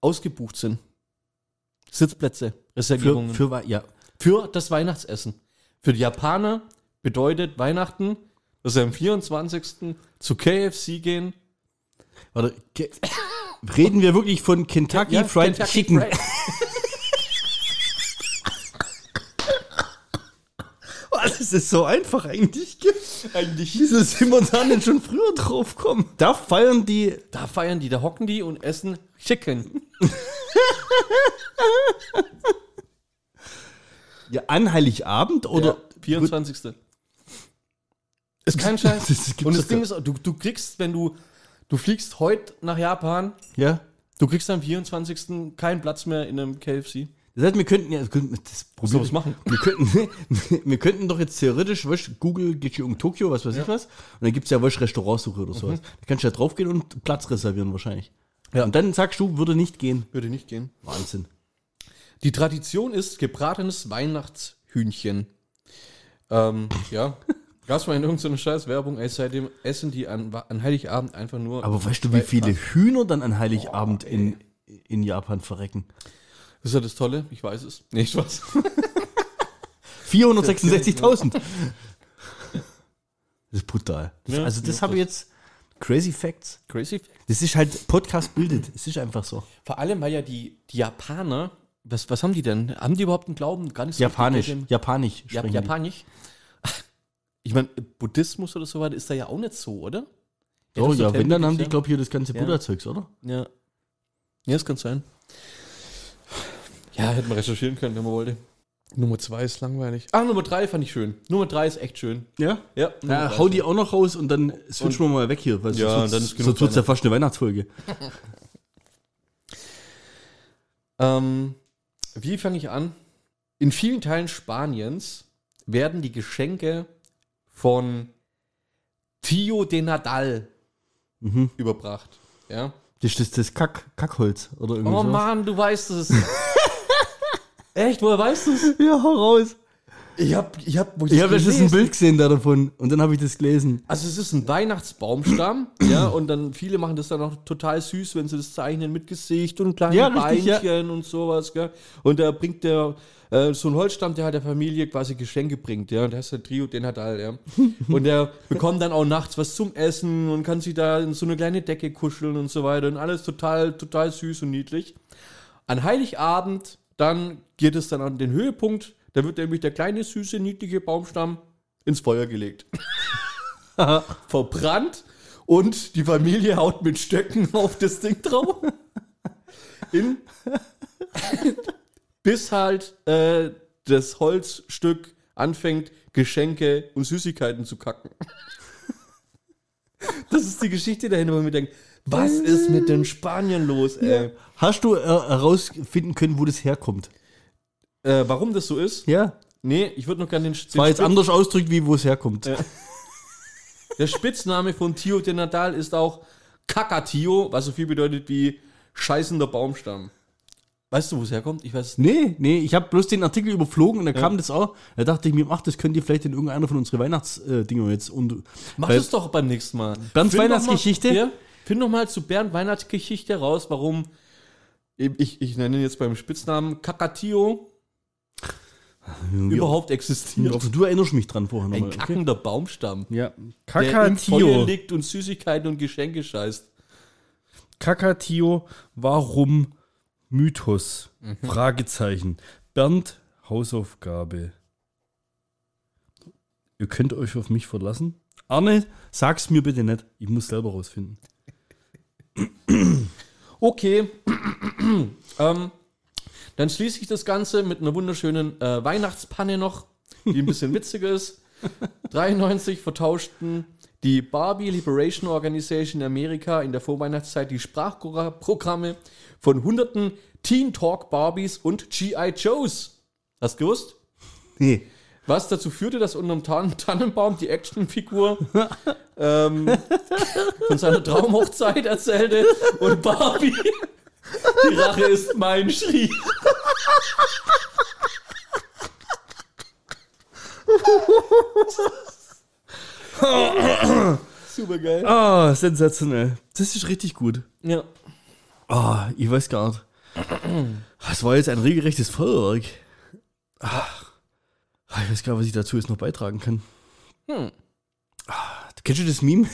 ausgebucht sind. Sitzplätze, Für, Reservierungen für, Wei- ja. für das Weihnachtsessen. Für die Japaner bedeutet Weihnachten, dass sie am 24. zu KFC gehen. Warte, reden wir wirklich von Kentucky Fried Kentucky Chicken? Fried- das ist so einfach eigentlich. Eigentlich. Wieso sind wir da nicht schon früher drauf kommen? Da feiern die. Da feiern die, da hocken die und essen Chicken. Ja, an Heiligabend oder. Ja, 24. Ist kein Scheiß. Und das Ding ist, du, du kriegst, wenn du, du fliegst heute nach Japan, Ja. du kriegst am 24. keinen Platz mehr in einem KFC. Das heißt, wir könnten ja. Das Problem was machen. Wir könnten, wir könnten doch jetzt theoretisch, weißt, Google geht hier um Tokio, was weiß ich was. Und dann gibt es ja weißt, Restaurantsuche oder sowas. Da kannst du ja draufgehen und Platz reservieren wahrscheinlich. Ja. Und dann sagst du, würde nicht gehen. Würde nicht gehen. Wahnsinn. Die Tradition ist gebratenes Weihnachtshühnchen. Ähm, ja. Gab's mal in irgendeiner scheiß Werbung, ey, seitdem essen die an, an Heiligabend einfach nur. Aber weißt du, wie viele Hühner dann an Heiligabend in, in Japan verrecken? Das ist ja das Tolle, ich weiß es. Nee, Spaß. 466.000. Das ist brutal. Das, Ja, also das habe ich jetzt crazy facts. Crazy. Das ist halt Podcast bildet. Es ist einfach so. Vor allem, weil ja die, die Japaner, was, was haben die denn? Haben die überhaupt einen Glauben? Gar nicht so Japanisch. Japanisch. Ja. Japanisch. Ich meine, Buddhismus oder so weiter ist da ja auch nicht so, oder? Oh so ja, wenn, dann haben die, glaube ich, hier das ganze Ja. Buddha-Zeugs, oder? Ja. Ja, das kann sein. Ja, hätten wir recherchieren können, wenn man wollte. Nummer zwei ist langweilig. Ah, Nummer drei fand ich schön. Nummer drei ist echt schön. Ja. Ja, Ja, hau die auch noch raus und dann switchen wir mal weg hier. Weil Ja, sonst, dann ist genug sonst wird es ja fast eine Weihnachtsfolge. Ähm, wie fange ich an? In vielen Teilen Spaniens werden die Geschenke von Tio de Nadal Mhm. überbracht. Ja? Das ist das, das Kack, Kackholz oder irgendwie Oh sowas. Mann, du weißt es. Echt, woher weißt du es? Ja, hau raus. Ich hab, ich hab, wo Ich habe das letztens ein Bild gesehen da davon und dann habe ich das gelesen. Also es ist ein Weihnachtsbaumstamm, ja, und dann viele machen das dann auch total süß, wenn sie das zeichnen mit Gesicht und kleinen Ja, richtig, ja. Beinchen und sowas, gell? Und da bringt der äh, so ein Holzstamm, der halt der Familie quasi Geschenke bringt, ja, und der ist der Trio, den hat all, ja. Und der bekommt dann auch nachts was zum Essen und kann sich da in so eine kleine Decke kuscheln und so weiter und alles total, total süß und niedlich. An Heiligabend, dann geht es dann an den Höhepunkt, da wird nämlich der kleine, süße, niedliche Baumstamm ins Feuer gelegt. Verbrannt und die Familie haut mit Stöcken auf das Ding drauf. In, bis halt äh, das Holzstück anfängt, Geschenke und Süßigkeiten zu kacken. Das ist die Geschichte dahinter, wo man mir denkt, was ist mit den Spaniern los, ey? Hast du äh, herausfinden können, wo das herkommt? Äh, warum das so ist? Ja. Nee, ich würde noch gerne den, den War jetzt Spitz- anders ausdrückt, wie wo es herkommt. Ja. Der Spitzname von Tio de Nadal ist auch Kakatio, was so viel bedeutet wie scheißender Baumstamm. Weißt du, wo es herkommt? Ich weiß es nicht. Nee, nee, ich habe bloß den Artikel überflogen und da kam das auch. Da dachte ich mir, ach, das könnt ihr vielleicht in irgendeiner von unseren Weihnachtsdinger jetzt. Und Mach weil- es doch beim nächsten Mal. Bernds Find doch Weihnachtsgeschichte? Mal, ja, find doch mal zu Bernd Weihnachtsgeschichte raus, warum ich, ich nenne ihn jetzt beim Spitznamen Kakatio überhaupt existiert. Also, du erinnerst mich dran vorher Ein nochmal. Okay? kackender Baumstamm. Ja. Der im Feuer Kakatio. liegt und Süßigkeiten und Geschenke scheißt. Kakatio, warum Mythos? Fragezeichen. Bernd, Hausaufgabe. Ihr könnt euch auf mich verlassen. Arne, sag's mir bitte nicht. Ich muss selber rausfinden. Okay. ähm, dann schließe ich das Ganze mit einer wunderschönen äh, Weihnachtspanne noch, die ein bisschen witziger ist. 93 vertauschten die Barbie Liberation Organization in Amerika in der Vorweihnachtszeit die Sprachprogramme von hunderten Teen Talk Barbies und G.I. Joes. Hast du gewusst? Nee. Was dazu führte, dass unterm Tan Tannenbaum die Actionfigur ähm, von seiner Traumhochzeit erzählte und Barbie, die Rache ist mein, schrie. Super geil. Ah, sensationell. Das ist richtig gut. Ja. Ah, ich weiß gar nicht. Das war jetzt ein regelrechtes Feuerwerk. Ah, ich weiß gar nicht, was ich dazu jetzt noch beitragen kann. Hm. Ah, Kennst du das Meme?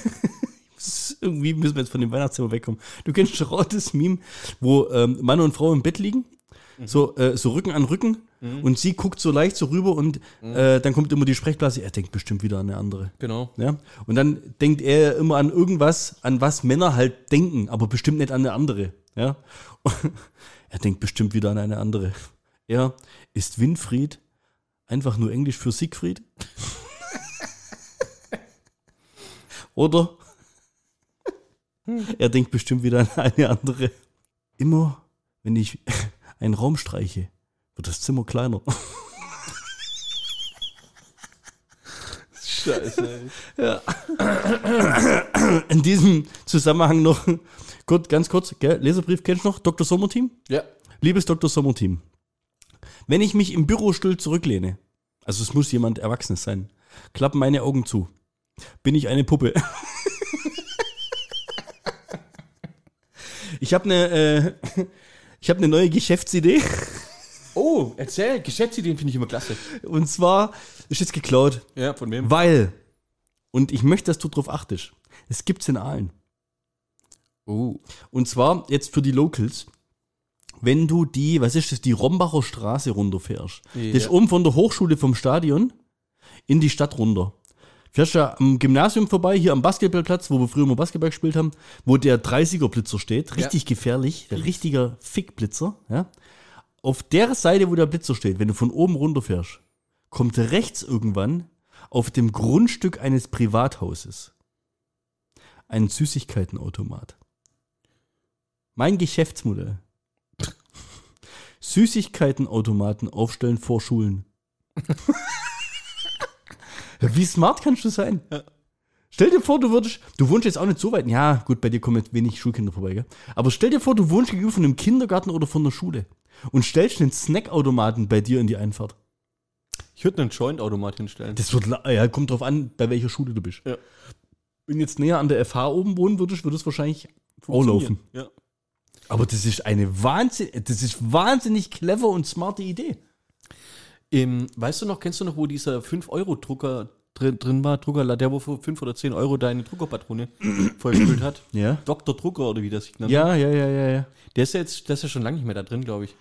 Irgendwie müssen wir jetzt von dem Weihnachtszimmer wegkommen. Du kennst doch das Meme, wo ähm, Mann und Frau im Bett liegen, so, äh, so Rücken an Rücken und sie guckt so leicht so rüber und äh, dann kommt immer die Sprechblase, er denkt bestimmt wieder an eine andere. Genau. Ja? Und dann denkt er immer an irgendwas, an was Männer halt denken, aber bestimmt nicht an eine andere. Ja? er denkt bestimmt wieder an eine andere. Er ist Winfried einfach nur Englisch für Siegfried? Oder er denkt bestimmt wieder an eine andere. Immer, wenn ich einen Raum streiche, wird das Zimmer kleiner. Scheiße. In diesem Zusammenhang noch, gut, ganz kurz, gell, Leserbrief kennst du noch? Dr. Sommerteam? Ja. Liebes Dr. Sommerteam, wenn ich mich im Bürostuhl zurücklehne, also es muss jemand Erwachsenes sein, klappen meine Augen zu. Bin ich eine Puppe? Ich habe eine, äh, ich habe eine neue Geschäftsidee Oh, erzähl. Geschäftsideen finde ich immer klasse. und zwar ist jetzt geklaut, Ja, von wem? weil Und ich möchte, dass du darauf achtest. Es gibt's in Aalen. Oh. Und zwar jetzt für die Locals. Wenn du die, was ist das, die Rombacher Straße runterfährst. Ja. Das ist oben von der Hochschule vom Stadion in die Stadt runter. Fährst ja am Gymnasium vorbei, hier am Basketballplatz, wo wir früher mal Basketball gespielt haben, wo der 30er Blitzer steht. Richtig gefährlich, der richtiger Fickblitzer. Ja. Auf der Seite, wo der Blitzer steht, wenn du von oben runterfährst, kommt rechts irgendwann auf dem Grundstück eines Privathauses ein Süßigkeitenautomat. Mein Geschäftsmodell. Süßigkeitenautomaten aufstellen vor Schulen. Ja, Wie smart kannst du sein? Stell dir vor, du würdest, du wohnst jetzt auch nicht so weit. Ja, gut, bei dir kommen jetzt wenig Schulkinder vorbei, gell? Aber stell dir vor, du wohnst gegenüber von einem Kindergarten oder von der Schule und stellst einen Snackautomaten bei dir in die Einfahrt. Ich würde einen Joint-Automat hinstellen. Das wird, ja, kommt drauf an, bei welcher Schule du bist. Ja. Wenn jetzt näher an der FH oben wohnen würdest, würde es wahrscheinlich auch laufen. Ja. Aber das ist eine Wahnsinn, das ist wahnsinnig clever und smarte Idee. Im, weißt du noch, kennst du noch, wo dieser 5-Euro-Drucker drin, drin war? Drucker, der wo für 5 oder 10 Euro deine Druckerpatrone vollgefüllt hat? Ja. Dr. Drucker oder wie das sich nennt. Ja, ja, ja, ja, ja. Der ist ja jetzt, der ist ja schon lange nicht mehr da drin, glaube ich.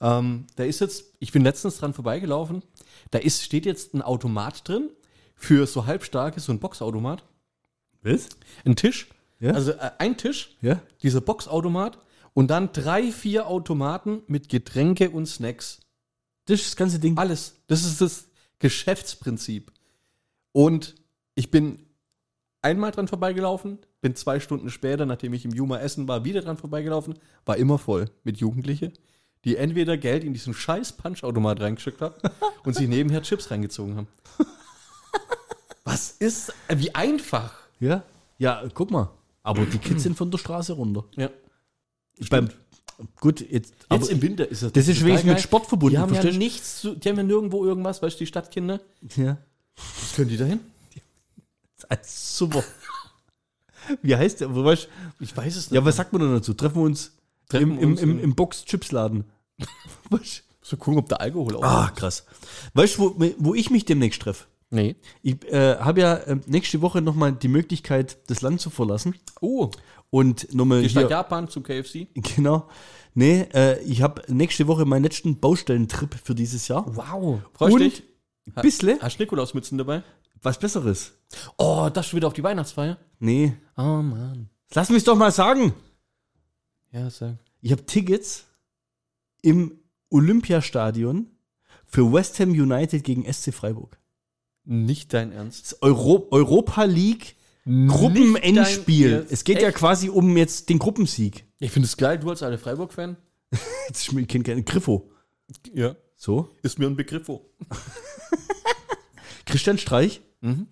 Ähm, da ist jetzt, ich bin letztens dran vorbeigelaufen, da ist, steht jetzt ein Automat drin für so halbstarke, so ein Boxautomat. Was? Ein Tisch. Ja. Also äh, ein Tisch, Ja. dieser Boxautomat und dann drei, vier Automaten mit Getränke und Snacks. Das ist das ganze Ding. Alles. Das ist das Geschäftsprinzip. Und ich bin einmal dran vorbeigelaufen, bin zwei Stunden später, nachdem ich im Juma Essen war, wieder dran vorbeigelaufen, war immer voll mit Jugendliche, die entweder Geld in diesen scheiß Punchautomat reingeschickt haben und sich nebenher Chips reingezogen haben. Was ist, äh, wie einfach. Ja. Ja, guck mal. Aber die Kids sind von der Straße runter. Ja. Beim, gut, jetzt, Jetzt im Winter ist das. das ist wenigstens mit. Sport verbunden, Die haben ja verstehst du? nichts, zu, die haben ja nirgendwo irgendwas, weißt du, die Stadtkinder. ja. Was können die da hin? Das super. Wie heißt der? Weißt, Ich weiß es nicht. ja, was sagt man denn dazu? Treffen wir uns Treffen im, im, uns im, im Box-Chips-Laden. So gucken, ob da Alkohol auch ah, krass. Weißt du, wo, wo ich mich demnächst treffe? Nee. Ich äh, habe ja äh, nächste Woche nochmal die Möglichkeit, das Land zu verlassen. Oh, Und nochmal gehst nach. Japan zum KFC? Genau. Nee, äh, ich habe nächste Woche meinen letzten Baustellentrip für dieses Jahr. Wow. Freust Und dich? Bissle Hast du Nikolausmützen dabei? was Besseres. Oh, das schon wieder auf die Weihnachtsfeier? Nee. Oh, Mann. Lass mich doch mal sagen. Ja, sag. Ich habe Tickets im Olympiastadion für West Ham United gegen SC Freiburg. Nicht dein Ernst. Euro Europa League Gruppenendspiel. Es geht ja Echt? quasi um jetzt den Gruppensieg. Ich finde es geil, du als alter Freiburg-Fan. Ich kenne keinen Griffo. Ja. So. Ist mir ein Begriff. Oh. Christian Streich. Mhm.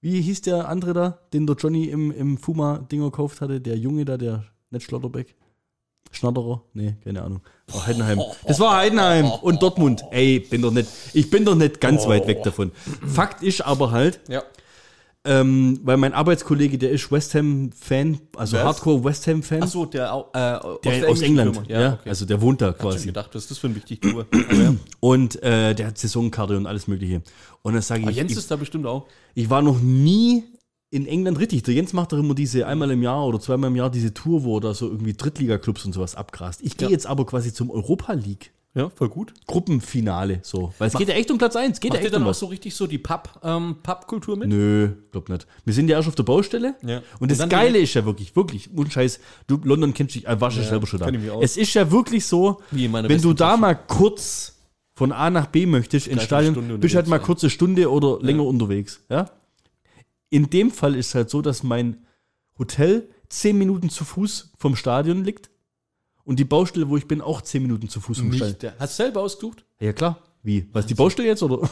Wie hieß der andere da, den der Johnny im, im Fuma-Dinger gekauft hatte? Der Junge da, der nicht Schlotterbeck? Schnatterer? Nee, keine Ahnung. War Heidenheim. Das war Heidenheim und Dortmund. Ey, bin doch nicht, ich bin doch nicht ganz weit weg davon. Fakt ist aber halt, Ja. ähm, weil mein Arbeitskollege, der ist West Ham-Fan, also ist? Hardcore West Ham-Fan. Achso, der, äh, aus der aus England. Firma. Ja, okay. Also der wohnt da ich hab schon quasi. gedacht, was ist das für ein wichtiger Tour? Aber ja. Und äh, der hat Saisonkarte und alles Mögliche. Und dann sage Aber ich, Jens ich, ist da bestimmt auch. ich war noch nie in England richtig. Der Jens macht doch immer diese einmal im Jahr oder zweimal im Jahr diese Tour, wo er da so irgendwie Drittliga-Clubs und sowas abgrast. Ich gehe Ja. jetzt aber quasi zum Europa League Ja, voll gut. Gruppenfinale so. Weil es geht ja echt um Platz 1. Geht ja ihr echt dann um auch so richtig so die Pub, ähm, Pub-Kultur mit? Nö, glaub nicht. Wir sind ja erst auf der Baustelle. Ja. Und Und das Geile ist ja wirklich, wirklich, und Scheiß, du, London kennst dich, äh, warst Ja, selber schon da. Es ist ja wirklich so, wenn du da Tasche. mal kurz von A nach B möchtest ins Stadion, bist halt mal kurze Stunde oder länger unterwegs. Ja? In dem Fall ist es halt so, dass mein Hotel zehn Minuten zu Fuß vom Stadion liegt und die Baustelle, wo ich bin, auch zehn Minuten zu Fuß vom Stadion. Hast du selber ausgesucht? Ja, klar. Wie? Was, die Baustelle jetzt, oder?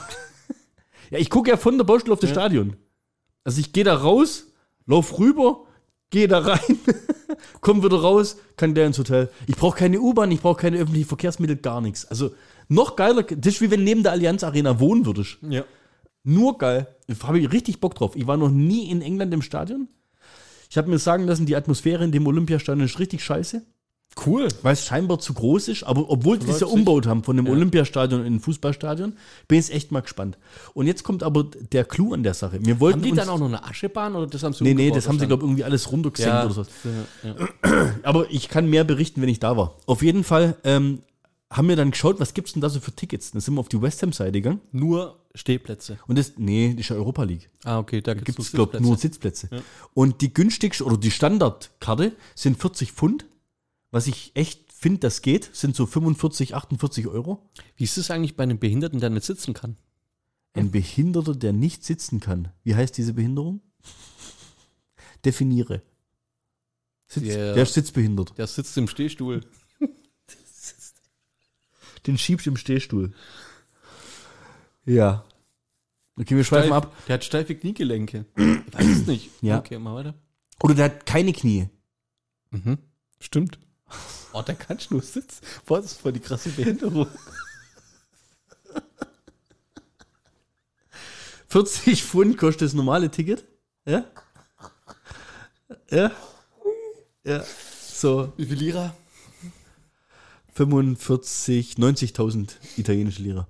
ja, ich gucke ja von der Baustelle auf das Stadion. Also ich gehe da raus, lauf rüber, gehe da rein, komm wieder raus, kann der ins Hotel. Ich brauche keine U-Bahn, ich brauche keine öffentlichen Verkehrsmittel, gar nichts. Also noch geiler, das ist wie wenn neben der Allianz Arena wohnen würdest. Ja. Nur geil. Da habe ich richtig Bock drauf. Ich war noch nie in England im Stadion. Ich habe mir sagen lassen, die Atmosphäre in dem Olympiastadion ist richtig scheiße. Cool. weil es scheinbar zu groß ist, aber obwohl die das ja umbaut haben von dem Ja. Olympiastadion in ein Fußballstadion, bin ich echt mal gespannt. Und jetzt kommt aber der Clou an der Sache. Wir wollten Haben die dann auch noch eine Aschebahn oder das haben sie Nee, nee, das haben sie, glaube ich, irgendwie alles runtergesenkt ja, oder so. ja. Aber ich kann mehr berichten, wenn ich da war. Auf jeden Fall ähm, haben wir dann geschaut, was gibt's denn da so für Tickets? Dann sind wir auf die West Ham-Seite gegangen. Nur Stehplätze. Und das, nee, das ist ja Europa League. Ah, okay, da Da gibt es, glaube ich, nur Sitzplätze. Und die günstigste oder die Standardkarte sind 40 Pfund. Was ich echt finde, das geht, sind so 45, 48 Euro. Wie ist es eigentlich bei einem Behinderten, der nicht sitzen kann? Ein Behinderter, der nicht sitzen kann. Wie heißt diese Behinderung? Definiere. Sitz, Der- Der ist sitzbehindert. Der sitzt im Stehstuhl. Den schiebst im Stehstuhl. Ja. Okay, wir schweifen ab. Der hat steife Kniegelenke. Ich weiß es nicht. Ja. Okay, mal weiter. Oder der hat keine Knie. Mhm. Stimmt. Oh, der kann nur sitzen. Boah, das ist voll die krasse Behinderung. 40 Pfund kostet das normale Ticket. Ja? Ja? Ja. So Wie viel Lira? 45, 90.000 italienische Lira.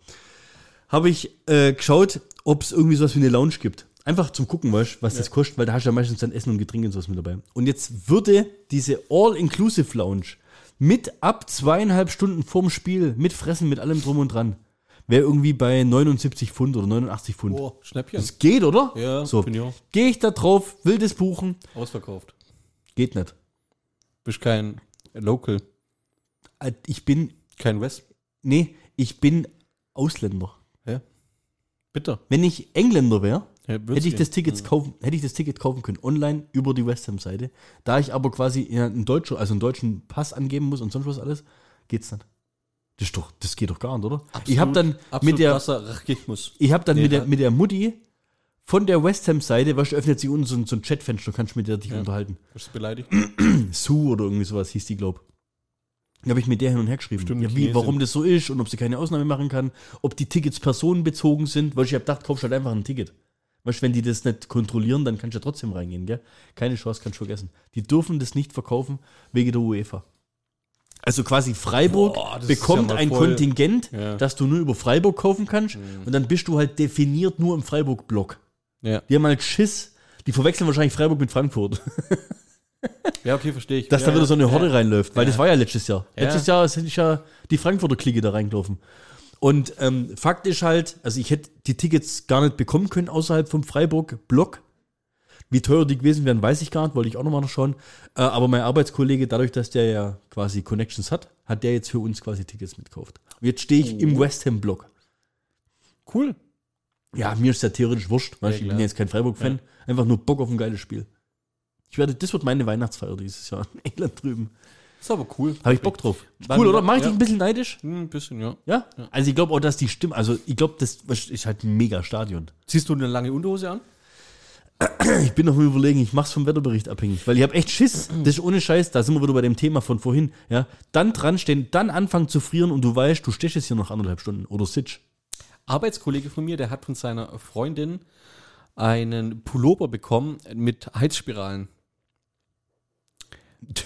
Habe ich äh, geschaut, ob es irgendwie sowas wie eine Lounge gibt. Einfach zum Gucken, weißt, was das kostet, weil da hast du ja meistens dann Essen und Getränke und sowas mit dabei. Und jetzt würde diese All-Inclusive Lounge mit ab zweieinhalb Stunden vorm Spiel, mit Fressen, mit allem drum und dran, wäre irgendwie bei 79 Pfund oder 89 Pfund. Oh, Schnäppchen. Das geht, oder? Ja, so. finde ich auch. Gehe ich da drauf, will das buchen, Ausverkauft. geht nicht. Bist kein Local, Äh, Ich bin, kein West. nee, ich bin Ausländer. Ja. Bitte. Wenn ich Engländer wäre, Ja, hätte ich das Ticket kaufen, hätte ich das Ticket kaufen können online über die West Ham Seite. Da ich aber quasi ja, einen deutschen, also einen deutschen Pass angeben muss und sonst was alles, geht's nicht. Das doch, das geht doch gar nicht, oder? ich habe dann absolut mit der, ich habe dann Nee, mit der mit der Mutti von der West Ham Seite, was öffnet sich unten so ein, so ein Chatfenster, kannst du mit der dich unterhalten. Bist du beleidigt? Sue oder irgendwie sowas hieß die, glaub. Da habe ich mit der hin und her geschrieben. Ja, wie, warum das so ist und ob sie keine Ausnahme machen kann, ob die Tickets personenbezogen sind, weil ich habe gedacht, kaufst halt einfach ein Ticket. Weißt du, wenn die das nicht kontrollieren, dann kannst du ja trotzdem reingehen, gell? Keine Chance, kannst du vergessen. Die dürfen das nicht verkaufen wegen der UEFA. Also quasi Freiburg Boah, bekommt ja ein voll- Kontingent, Ja. Mhm. das du nur über Freiburg kaufen kannst und dann bist du halt definiert nur im Freiburg-Block. Ja. Die haben halt Schiss, die verwechseln wahrscheinlich Freiburg mit Frankfurt. Ja, okay, verstehe ich. dass ja, da wieder so eine ja. Horde reinläuft, weil Ja. das war ja letztes Jahr. Ja. Letztes Jahr ist ja die Frankfurter Clique da reingelaufen. Und ähm, Fakt ist halt, also ich hätte die Tickets gar nicht bekommen können außerhalb vom Freiburg-Block. Wie teuer die gewesen wären, weiß ich gar nicht, wollte ich auch nochmal noch schauen. Äh, aber mein Arbeitskollege, dadurch, dass der ja quasi Connections hat, hat der jetzt für uns quasi Tickets mitkauft. Und jetzt stehe ich Oh. im West Ham-Block. Cool. Ja, mir ist ja theoretisch wurscht, Ja, ich bin jetzt kein Freiburg-Fan. Einfach nur Bock auf ein geiles Spiel. Ich werde, das wird meine Weihnachtsfeier dieses Jahr in England drüben. Ist aber cool. Habe ich Bock drauf. Wann- Cool, oder? Mach ich ja. dich ein bisschen neidisch? Hm, Ein bisschen, ja. Ja? Also ich glaube auch, dass die Stimme, also ich glaube, das ist halt ein mega Stadion. Ziehst du eine lange Unterhose an? Ich bin noch mal überlegen, ich mach's vom Wetterbericht abhängig, weil ich habe echt Schiss. Das ist ohne Scheiß, da sind wir wieder bei dem Thema von vorhin. Ja, dann dran stehen, dann anfangen zu frieren und du weißt, du stehst jetzt hier noch anderthalb Stunden oder sitzt. Arbeitskollege von mir, der hat von seiner Freundin einen Pullover bekommen mit Heizspiralen.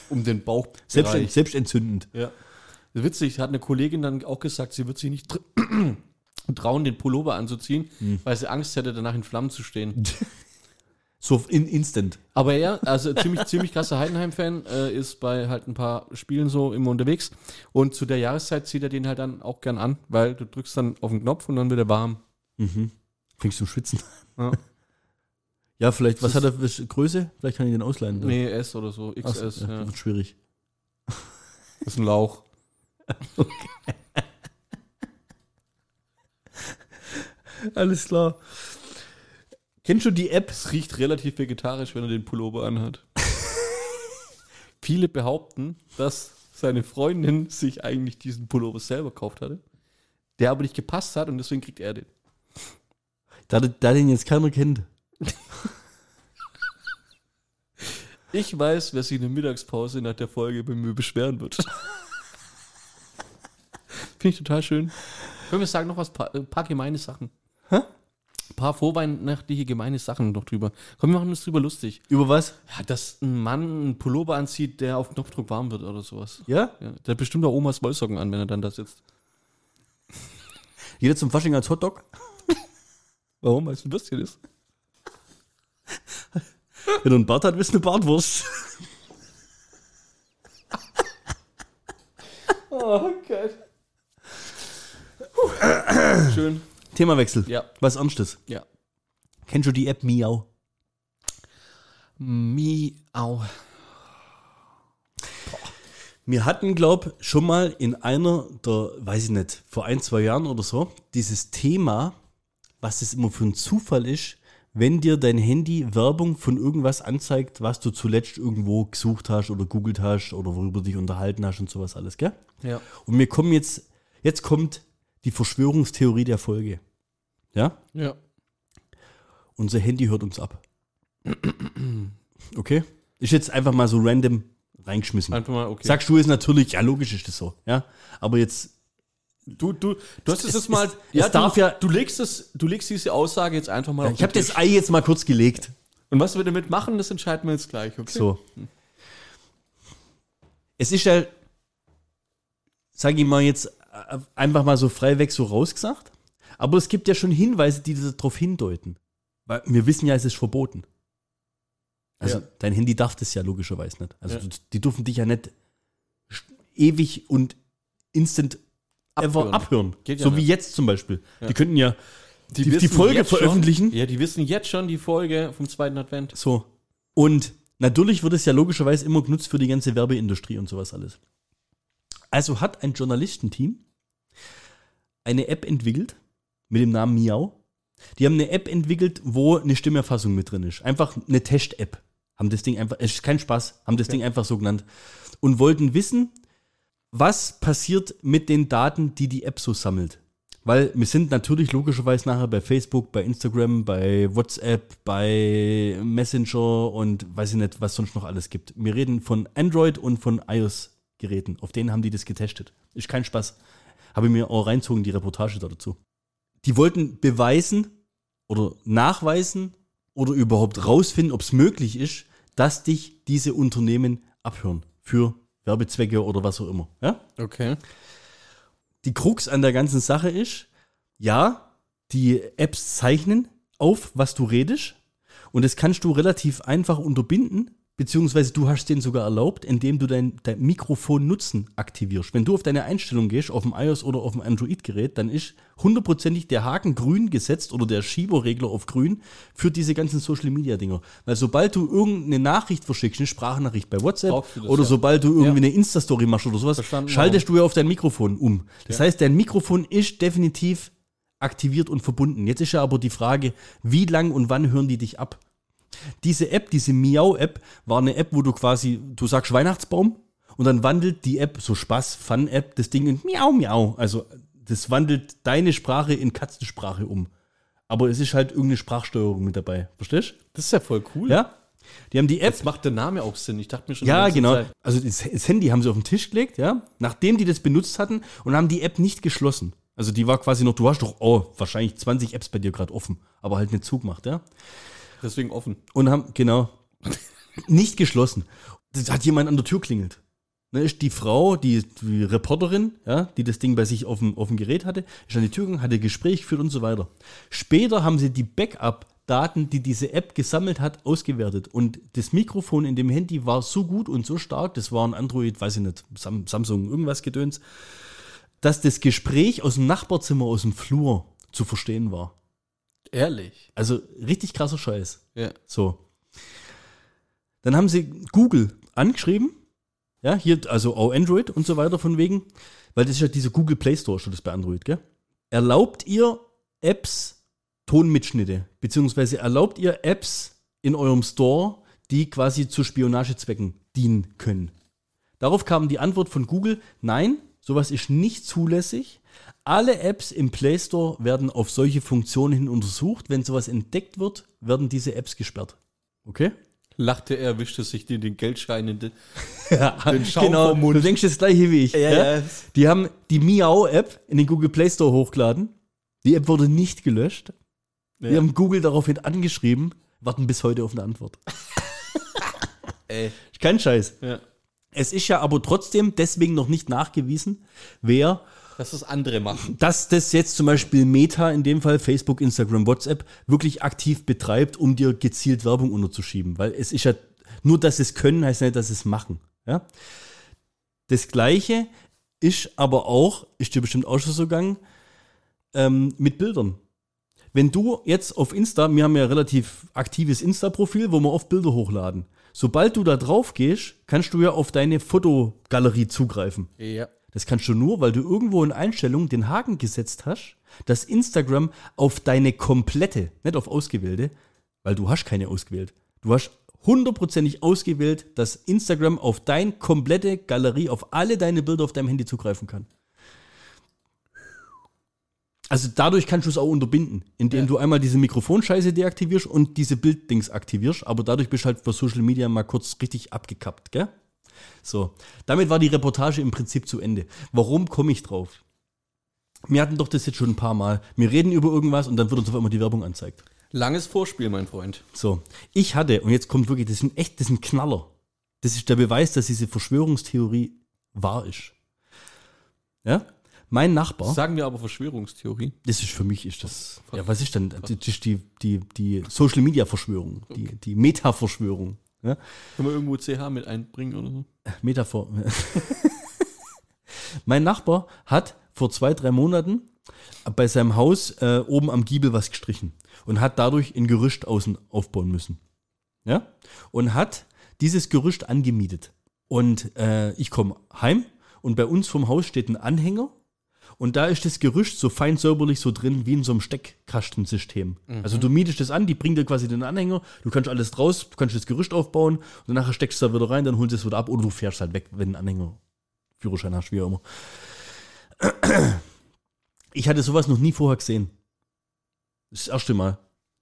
Um den Bauch. Selbst, selbstentzündend. Ja. Witzig, hat eine Kollegin dann auch gesagt, sie wird sich nicht tr- trauen, den Pullover anzuziehen, weil sie Angst hätte, danach in Flammen zu stehen. So in instant. Aber er, also ziemlich, ziemlich krasser Heidenheim-Fan, äh, ist bei halt ein paar Spielen so immer unterwegs. Und zu der Jahreszeit zieht er den halt dann auch gern an, weil du drückst dann auf den Knopf und dann wird er warm. Fängst du schwitzen. Ja. Ja, vielleicht, was hat er für Größe? Vielleicht kann ich den ausleihen. Nee, S oder so, Ach so, XS. ja, ja. Wird schwierig. Das ist ein Lauch. Alles klar. Kennst du die App? Es riecht relativ vegetarisch, wenn er den Pullover anhat. Viele behaupten, dass seine Freundin sich eigentlich diesen Pullover selber gekauft hatte, der aber nicht gepasst hat und deswegen kriegt er den. Da, da den jetzt keiner kennt. Ich weiß, wer sich in der Mittagspause nach der Folge bei mir beschweren wird. Finde ich total schön. Können wir sagen noch was, paar, ein paar gemeine Sachen. Hä? Ein paar vorweihnachtliche gemeine Sachen noch drüber. Komm, wir machen uns drüber lustig. Über was? Ja, dass ein Mann einen Pullover anzieht, der auf Knopfdruck warm wird oder sowas. Ja? Ja, der hat bestimmt auch Omas Wollsocken an, wenn er dann da sitzt. Jeder zum Fasching als Hotdog? Warum? Weil es ein Würstchen ist. Wenn du einen Bart hat, bist du eine Bartwurst. Oh, Gott. Schön. Themawechsel. Ja. Was Ernstes. Ja. Kennst du die App Miau? Miau. Wir hatten, glaub, schon mal in einer der, weiß ich nicht, vor ein, zwei Jahren oder so, dieses Thema, was es immer für ein Zufall ist, wenn dir dein Handy Werbung von irgendwas anzeigt, was du zuletzt irgendwo gesucht hast oder googelt hast oder worüber du dich unterhalten hast und sowas alles, gell? Ja. Und wir kommen jetzt, jetzt kommt die Verschwörungstheorie der Folge. Ja? Ja. Unser Handy hört uns ab. Okay? Ist jetzt einfach mal so random reingeschmissen. Einfach mal, okay. Sagst du es natürlich, ja, logisch ist das so, ja. Aber jetzt, du, du, du hast es jetzt mal. es- es darf du, ja- du legst es, du legst diese Aussage jetzt einfach mal auf ich habe das. Ei jetzt mal kurz gelegt. Und was wir damit machen, das entscheiden wir jetzt gleich, okay? So. Es ist ja, sage ich mal jetzt äh, einfach mal so frei weg so rausgesagt. Aber es gibt ja schon Hinweise, die darauf hindeuten. Weil wir wissen ja, es ist verboten. Also Ja. dein Handy darf das ja logischerweise nicht. Also Ja. die dürfen dich ja nicht ewig und instant Abhören. abhören. Ja so nicht. wie jetzt zum Beispiel. Die könnten ja die, die, wissen Folge jetzt schon- veröffentlichen. Ja, die wissen jetzt schon die Folge vom zweiten Advent. So. Und natürlich wird es ja logischerweise immer genutzt für die ganze Werbeindustrie und sowas alles. Also hat ein Journalistenteam eine App entwickelt mit dem Namen Miau. Die haben eine App entwickelt, wo eine Stimmerfassung mit drin ist. Einfach eine Test-App. Haben das Ding einfach, es ist kein Spaß, haben das Ding einfach so genannt. Und wollten wissen, was passiert mit den Daten, die die App so sammelt. Weil wir sind natürlich logischerweise nachher bei Facebook, bei Instagram, bei WhatsApp, bei Messenger und weiß ich nicht, was sonst noch alles gibt. Wir reden von Android und von iOS-Geräten. Auf denen haben die das getestet. Ist kein Spaß. Habe ich mir auch reinzogen, die Reportage da dazu. Die wollten beweisen oder nachweisen oder überhaupt rausfinden, ob es möglich ist, dass dich diese Unternehmen abhören für Werbezwecke oder was auch immer. Ja? Okay. die Krux an der ganzen Sache ist, ja, die Apps zeichnen auf, was du redest. Und das kannst du relativ einfach unterbinden, beziehungsweise du hast den sogar erlaubt, indem du dein, dein Mikrofon nutzen aktivierst. Wenn du auf deine Einstellung gehst, auf dem iOS oder auf dem Android-Gerät, dann ist hundertprozentig der Haken grün gesetzt oder der Schieberregler auf grün für diese ganzen Social-Media-Dinger. Weil sobald du irgendeine Nachricht verschickst, eine Sprachnachricht bei WhatsApp das, oder ja. sobald du irgendwie Ja. eine Insta-Story machst oder sowas, Verstanden, schaltest du ja auf dein Mikrofon um. Das Ja. heißt, dein Mikrofon ist definitiv aktiviert und verbunden. Jetzt ist ja aber die Frage, wie lang und wann hören die dich ab? Diese App, diese Miau-App, war eine App, wo du quasi, du sagst Weihnachtsbaum und dann wandelt die App, so Spaß, Fun-App, das Ding in Miau, Miau. Also das wandelt deine Sprache in Katzensprache um. Aber es ist halt irgendeine Sprachsteuerung mit dabei. Verstehst Das ist ja voll cool. du? Ja? Die haben die App Jetzt macht der Name auch Sinn. Ich dachte mir schon. ja, genau. Zeit, Also das, das Handy haben sie auf den Tisch gelegt, ja, nachdem die das benutzt hatten und haben die App nicht geschlossen. Also die war quasi noch, du hast doch, oh, wahrscheinlich 20 Apps bei dir gerade offen, aber halt nicht zugemacht, ja. Deswegen offen. Und haben, genau, nicht geschlossen. Das hat jemand an der Tür klingelt. Ne, die Frau, die, die Reporterin, ja, die das Ding bei sich auf dem, auf dem Gerät hatte, ist an die Tür gegangen, hatte Gespräch geführt und so weiter. Später haben sie die Backup-Daten, die diese App gesammelt hat, ausgewertet. Und das Mikrofon in dem Handy war so gut und so stark, das war ein Android, weiß ich nicht, Sam Samsung, irgendwas Gedöns, dass das Gespräch aus dem Nachbarzimmer, aus dem Flur zu verstehen war. Ehrlich. Also richtig krasser Scheiß. Ja. So. Dann haben sie Google angeschrieben. Ja, hier, also auch Android und so weiter von wegen. Weil das ist ja dieser Google Play Store, schon das bei Android, gell? Erlaubt ihr Apps Tonmitschnitte? Beziehungsweise erlaubt ihr Apps in eurem Store, die quasi zu Spionagezwecken dienen können? Darauf kam die Antwort von Google, nein, sowas ist nicht zulässig. Alle Apps im Play Store werden auf solche Funktionen hin untersucht. Wenn sowas entdeckt wird, werden diese Apps gesperrt. Okay? Lachte er, wischte sich den, den Geldschein in den. Ja, Den Schaum genau. vom Mund. Du denkst das gleiche wie ich. ja. Die haben die Miau-App in den Google Play Store hochgeladen. Die App wurde nicht gelöscht. Wir haben Google daraufhin angeschrieben, warten bis heute auf eine Antwort. Ey. Kein Scheiß. Ja. Es ist ja aber trotzdem deswegen noch nicht nachgewiesen, wer, Dass das andere machen. dass das jetzt zum Beispiel Meta, in dem Fall Facebook, Instagram, WhatsApp, wirklich aktiv betreibt, um dir gezielt Werbung unterzuschieben. Weil es ist ja, nur dass sie es können, heißt nicht, dass sie es machen. Ja? Das Gleiche ist aber auch, ist dir bestimmt auch schon so gegangen, ähm, mit Bildern. Wenn du jetzt auf Insta, wir haben ja ein relativ aktives Insta-Profil, wo wir oft Bilder hochladen. Sobald du da drauf gehst, kannst du ja auf deine Fotogalerie zugreifen. Ja. Das kannst du nur, weil du irgendwo in Einstellungen den Haken gesetzt hast, dass Instagram auf deine komplette, nicht auf ausgewählte, weil du hast keine ausgewählt. Du hast hundertprozentig ausgewählt, dass Instagram auf deine komplette Galerie, auf alle deine Bilder auf deinem Handy zugreifen kann. Also dadurch kannst du es auch unterbinden, indem Ja. du einmal diese Mikrofonscheiße deaktivierst und diese Bilddings aktivierst, aber dadurch bist du halt für Social Media mal kurz richtig abgekappt, gell? So, damit war die Reportage im Prinzip zu Ende. Warum komme ich drauf? Wir hatten doch das jetzt schon ein paar Mal. Wir reden über irgendwas und dann wird uns auf einmal die Werbung angezeigt. Langes Vorspiel, mein Freund. So, ich hatte, und jetzt kommt wirklich, das sind echt, das sind Knaller. Das ist der Beweis, dass diese Verschwörungstheorie wahr ist. Ja? Mein Nachbar, Sagen wir aber Verschwörungstheorie. das ist für mich, ist das, ja, was ist denn, das ist die, die, die Social Media Verschwörung, die, die Meta-Verschwörung. Ja? Können wir irgendwo CH mit einbringen oder so? Metaphor. mein Nachbar hat vor zwei, drei Monaten bei seinem Haus äh, oben am Giebel was gestrichen und hat dadurch ein Gerüst außen aufbauen müssen. Ja? Und hat dieses Gerüst angemietet. Und äh, ich komme heim und bei uns vom Haus steht ein Anhänger und da ist das Gerüst so fein säuberlich so drin wie in so einem Steckkastensystem. Also du mietest das an, die bringen dir quasi den Anhänger, du kannst alles draus, du kannst das Gerüst aufbauen und nachher steckst du da wieder rein, dann holst du es wieder ab oder du fährst halt weg, wenn du einen Anhänger Führerschein hast, wie auch immer. Ich hatte sowas noch nie vorher gesehen. Das erste Mal.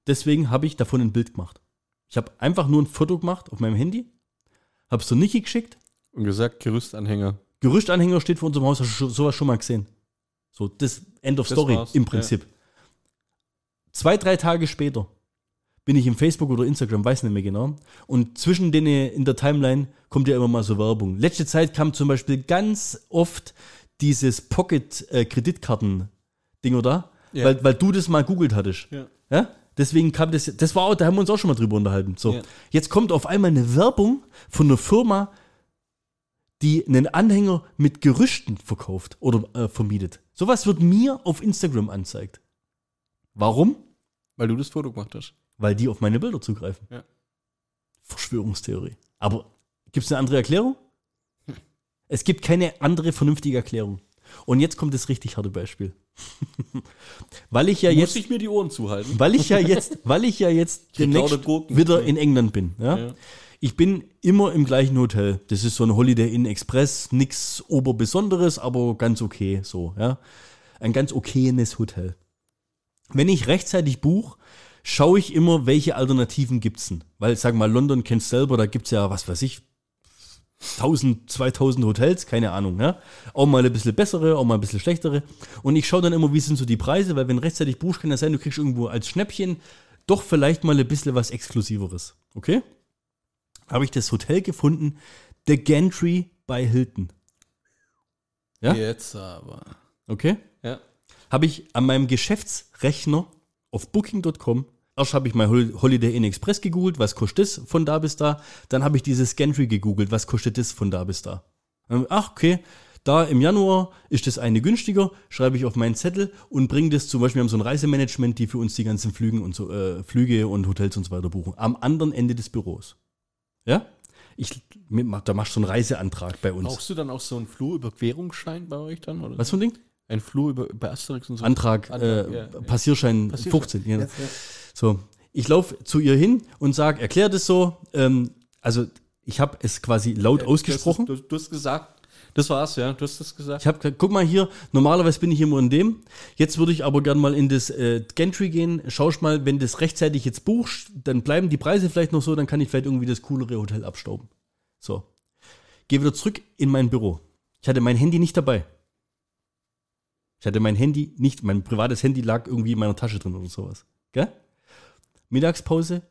Deswegen habe ich davon ein Bild gemacht. Ich habe einfach nur ein Foto gemacht auf meinem Handy, habe es zu Niki geschickt Und gesagt, Gerüstanhänger. Gerüstanhänger steht vor unserem Haus, hast du sowas schon mal gesehen? So, das End of Das Story war's, im Prinzip. Zwei, drei Tage später bin ich im Facebook oder Instagram, weiß nicht mehr genau. Und zwischen denen in der Timeline kommt ja immer mal so Werbung. Letzte Zeit kam zum Beispiel ganz oft dieses Pocket-Kreditkarten-Ding da, Ja. weil, weil du das mal googelt hattest. Ja. Ja? Deswegen kam das, das war auch, da haben wir uns auch schon mal drüber unterhalten. So, Ja. jetzt kommt auf einmal eine Werbung von einer Firma, die einen Anhänger mit Gerüsten verkauft oder äh, vermietet. Sowas wird mir auf Instagram anzeigt. Warum? Weil du das Foto gemacht hast. Weil die auf meine Bilder zugreifen. Ja. Verschwörungstheorie. Aber gibt es eine andere Erklärung? Es gibt keine andere vernünftige Erklärung. Und jetzt kommt das richtig harte Beispiel. weil ich ja Muss jetzt, ich mir die Ohren zuhalten. weil ich ja jetzt, weil ich ja jetzt krieg demnächst wieder in England bin. Ja? Ja. Ich bin immer im gleichen Hotel. Das ist so ein Holiday Inn Express, nix Oberbesonderes, aber ganz okay so, ja. Ein ganz okayes Hotel. Wenn ich rechtzeitig buche, schaue ich immer, welche Alternativen gibt's denn. Weil, sag mal, London kennst selber, da gibt's ja, was weiß ich, 1000, 2000 Hotels, keine Ahnung, ja. Auch mal ein bisschen bessere, auch mal ein bisschen schlechtere. Und ich schaue dann immer, wie sind so die Preise, weil wenn rechtzeitig buchst, kann das sein, du kriegst irgendwo als Schnäppchen doch vielleicht mal ein bisschen was Exklusiveres. Okay? Habe ich das Hotel gefunden, The Gantry bei Hilton. Ja? Jetzt aber. Okay? Ja. Habe ich an meinem Geschäftsrechner auf Booking.com Erst habe ich mal Hol- Holiday Inn Express gegoogelt, was kostet das von da bis da. Dann habe ich dieses Gantry gegoogelt, was kostet das von da bis da. Dann, Ach, okay, da im Januar ist das eine günstiger, schreibe ich auf meinen Zettel und bringe das zum Beispiel, wir haben so ein Reisemanagement, die für uns die ganzen Flügen und so, äh, Flüge und Hotels und so weiter buchen. Am anderen Ende des Büros. Ja? Ich, da machst du so einen Reiseantrag bei uns. Brauchst du dann auch so einen Flurüberquerungsschein bei euch dann? Oder Was für ein Ding? Ein Flur über, bei Asterix und so? Antrag, Antrag, äh, ja, ja. Passierschein, Passierschein. 15. Ja. Ja, ja. So, ich laufe zu ihr hin und sage, erklär das so. Ähm, also ich habe es quasi laut ausgesprochen. Du, hast, du, du hast gesagt, das war's, ja, du hast das gesagt. Ich habe gesagt, guck mal hier, normalerweise bin ich immer in dem. Jetzt würde ich aber gern mal in das äh, Gantry gehen. Schausch mal, wenn das rechtzeitig jetzt buchst, dann bleiben die Preise vielleicht noch so, dann kann ich vielleicht irgendwie das coolere Hotel abstauben. So. Gehe wieder zurück in mein Büro. Ich hatte mein Handy nicht dabei. Ich hatte mein Handy nicht, mein privates Handy lag irgendwie in meiner Tasche drin oder sowas. Gell? Mittagspause,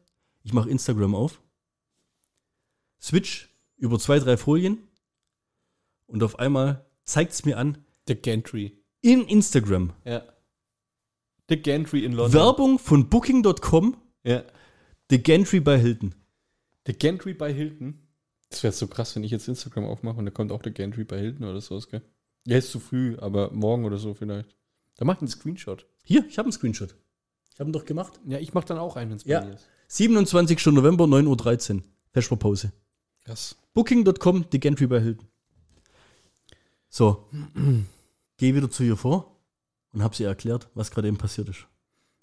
ich mache Instagram auf, switch über zwei, drei Folien und auf einmal zeigt es mir an, The Gantry. in Instagram, Ja. The Gantry in London. Werbung von Booking.com, Ja. The Gantry bei Hilton. The Gantry bei Hilton. Das wäre so krass, wenn ich jetzt Instagram aufmache und da kommt auch der Gantry bei Hilton oder sowas, gell? Ja, ist zu früh, aber morgen oder so vielleicht. Da macht einen Screenshot. Hier, ich habe einen Screenshot. Ich habe ihn doch gemacht. Ja, ich mach dann auch einen, wenn es Ja. bei dir ist. 27. November, 9.13 Uhr. Vesperpause. Krass. Booking.com, The Gantry bei Hilton. So. Geh wieder zu ihr vor und habe sie erklärt, was gerade eben passiert ist.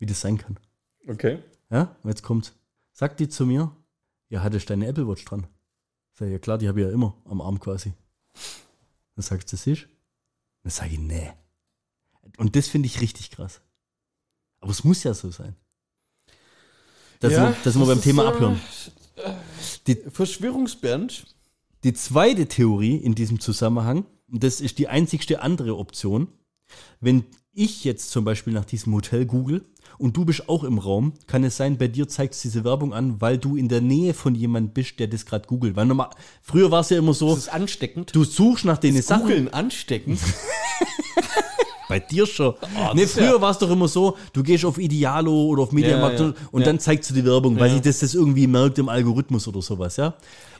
Wie das sein kann. Okay. Ja, und jetzt kommt. Sagt die zu mir, ja, hattest deine Apple Watch dran? Sag ich, ja klar, die habe ich ja immer am Arm quasi. Dann sagt sie, siehst Dann sage ich, nee. Und das finde ich richtig krass. Aber es muss ja so sein. Da sind wir, da sind wir beim das Thema äh, Abhören. Die, Verschwörungsband. Die zweite Theorie in diesem Zusammenhang, und das ist die einzigste andere Option, wenn ich jetzt zum Beispiel nach diesem Hotel google und du bist auch im Raum, kann es sein, bei dir zeigt es diese Werbung an, weil du in der Nähe von jemand bist, der das gerade googelt. Weil normal, früher war es ja immer so, Das ist ansteckend. du suchst nach den Sachen. Googeln ansteckend. Bei dir schon. nee, das ist früher ja- war es doch immer so, du gehst auf Idealo oder auf Mediamarkt Ja, ja. und dann zeigst du die Werbung, weil sich das, das irgendwie merkt im Algorithmus oder sowas, ja.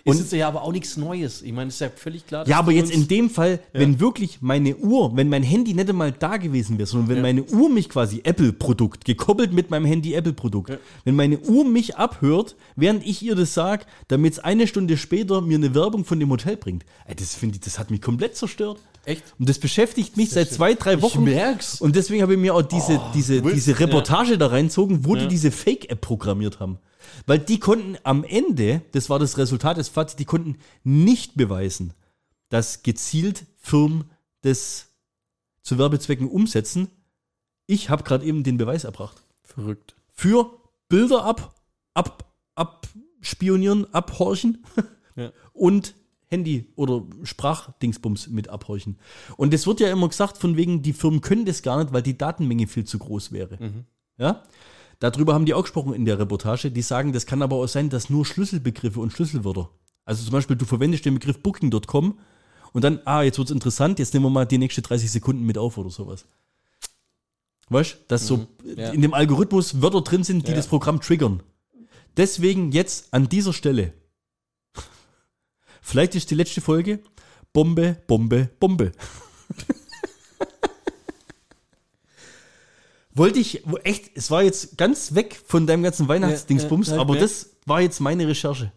Und ist ja aber auch nichts Neues. Ich meine, ist ja völlig klar. Ja, aber jetzt in dem Fall, wenn wirklich meine Uhr, wenn mein Handy nicht einmal da gewesen wäre, sondern wenn meine Uhr mich quasi Apple-Produkt, gekoppelt mit meinem Handy Apple-Produkt, wenn meine Uhr mich abhört, während ich ihr das sage, damit es eine Stunde später mir eine Werbung von dem Hotel bringt. Ey, das finde ich, das hat mich komplett zerstört. Echt? Und das beschäftigt mich seit zwei, drei Wochen. merk's. Und deswegen habe ich mir auch diese, diese, willst- diese Reportage da reinzogen, wo die Ja. diese Fake-App programmiert haben. Weil die konnten am Ende, das war das Resultat des Fazit, die konnten nicht beweisen, dass gezielt Firmen das zu Werbezwecken umsetzen. Ich habe gerade eben den Beweis erbracht. Verrückt. Für Bilder ab, ab, abspionieren, abhorchen Ja. und Handy oder Sprachdingsbums mit abhorchen. Und es wird ja immer gesagt, von wegen, die Firmen können das gar nicht, weil die Datenmenge viel zu groß wäre. Ja? Darüber haben die auch gesprochen in der Reportage. Die sagen, das kann aber auch sein, dass nur Schlüsselbegriffe und Schlüsselwörter. Also zum Beispiel, du verwendest den Begriff Booking.com und dann, ah, jetzt wird es interessant, jetzt nehmen wir mal die nächsten 30 Sekunden mit auf oder sowas. Weißt du, dass so Ja. in dem Algorithmus Wörter drin sind, die Ja. das Programm triggern. Deswegen jetzt an dieser Stelle. Vielleicht ist die letzte Folge Bombe, Bombe, Bombe. Wollte ich, echt, es war jetzt ganz weg von deinem ganzen Weihnachtsdingsbums, Ja, ja, aber ja. das war jetzt meine Recherche.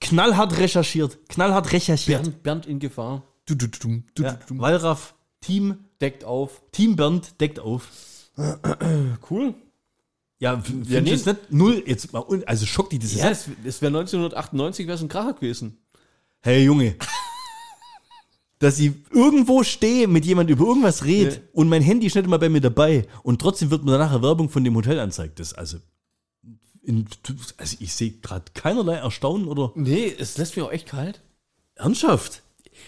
Knallhart recherchiert, knallhart recherchiert. Bernd, Bernd in Gefahr. Du, du, du, du, du, Ja, du. Wallraff, Team, Deckt auf. Team Bernd deckt auf. Cool. Ja, Ja, du nee. es nicht? Null, jetzt also schockt die das Ja, es wäre 1998 wäre es ein Kracher gewesen. Hey Junge. Dass ich irgendwo stehe, mit jemand über irgendwas rede Ja. und mein Handy ist nicht immer bei mir dabei und trotzdem wird mir danach eine Werbung von dem Hotel anzeigt. Das also, in, also ich sehe gerade keinerlei Erstaunen oder Nee, es lässt mich auch echt kalt. Ernsthaft.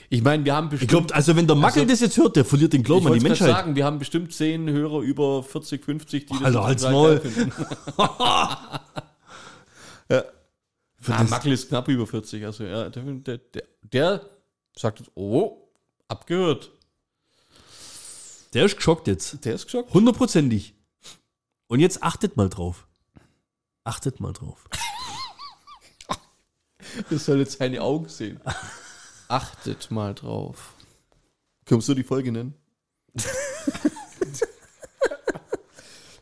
Ich meine, wir haben Ich bestimmt. glaube, also wenn der Mackel Also- das jetzt hört, der verliert den Glauben ich an die Menschheit. sagen, wir haben bestimmt zehn Hörer über 40, 50, die Alter, halt's total Maul. ja. Ah, Mackel ist knapp über 40, also ja, der, der, der, sagt jetzt, oh, abgehört. Der ist geschockt jetzt. Der ist geschockt. Hundertprozentig. Und jetzt achtet mal drauf. Achtet mal drauf. Das soll jetzt seine Augen sehen. Achtet mal drauf. Kannst du die Folge nennen?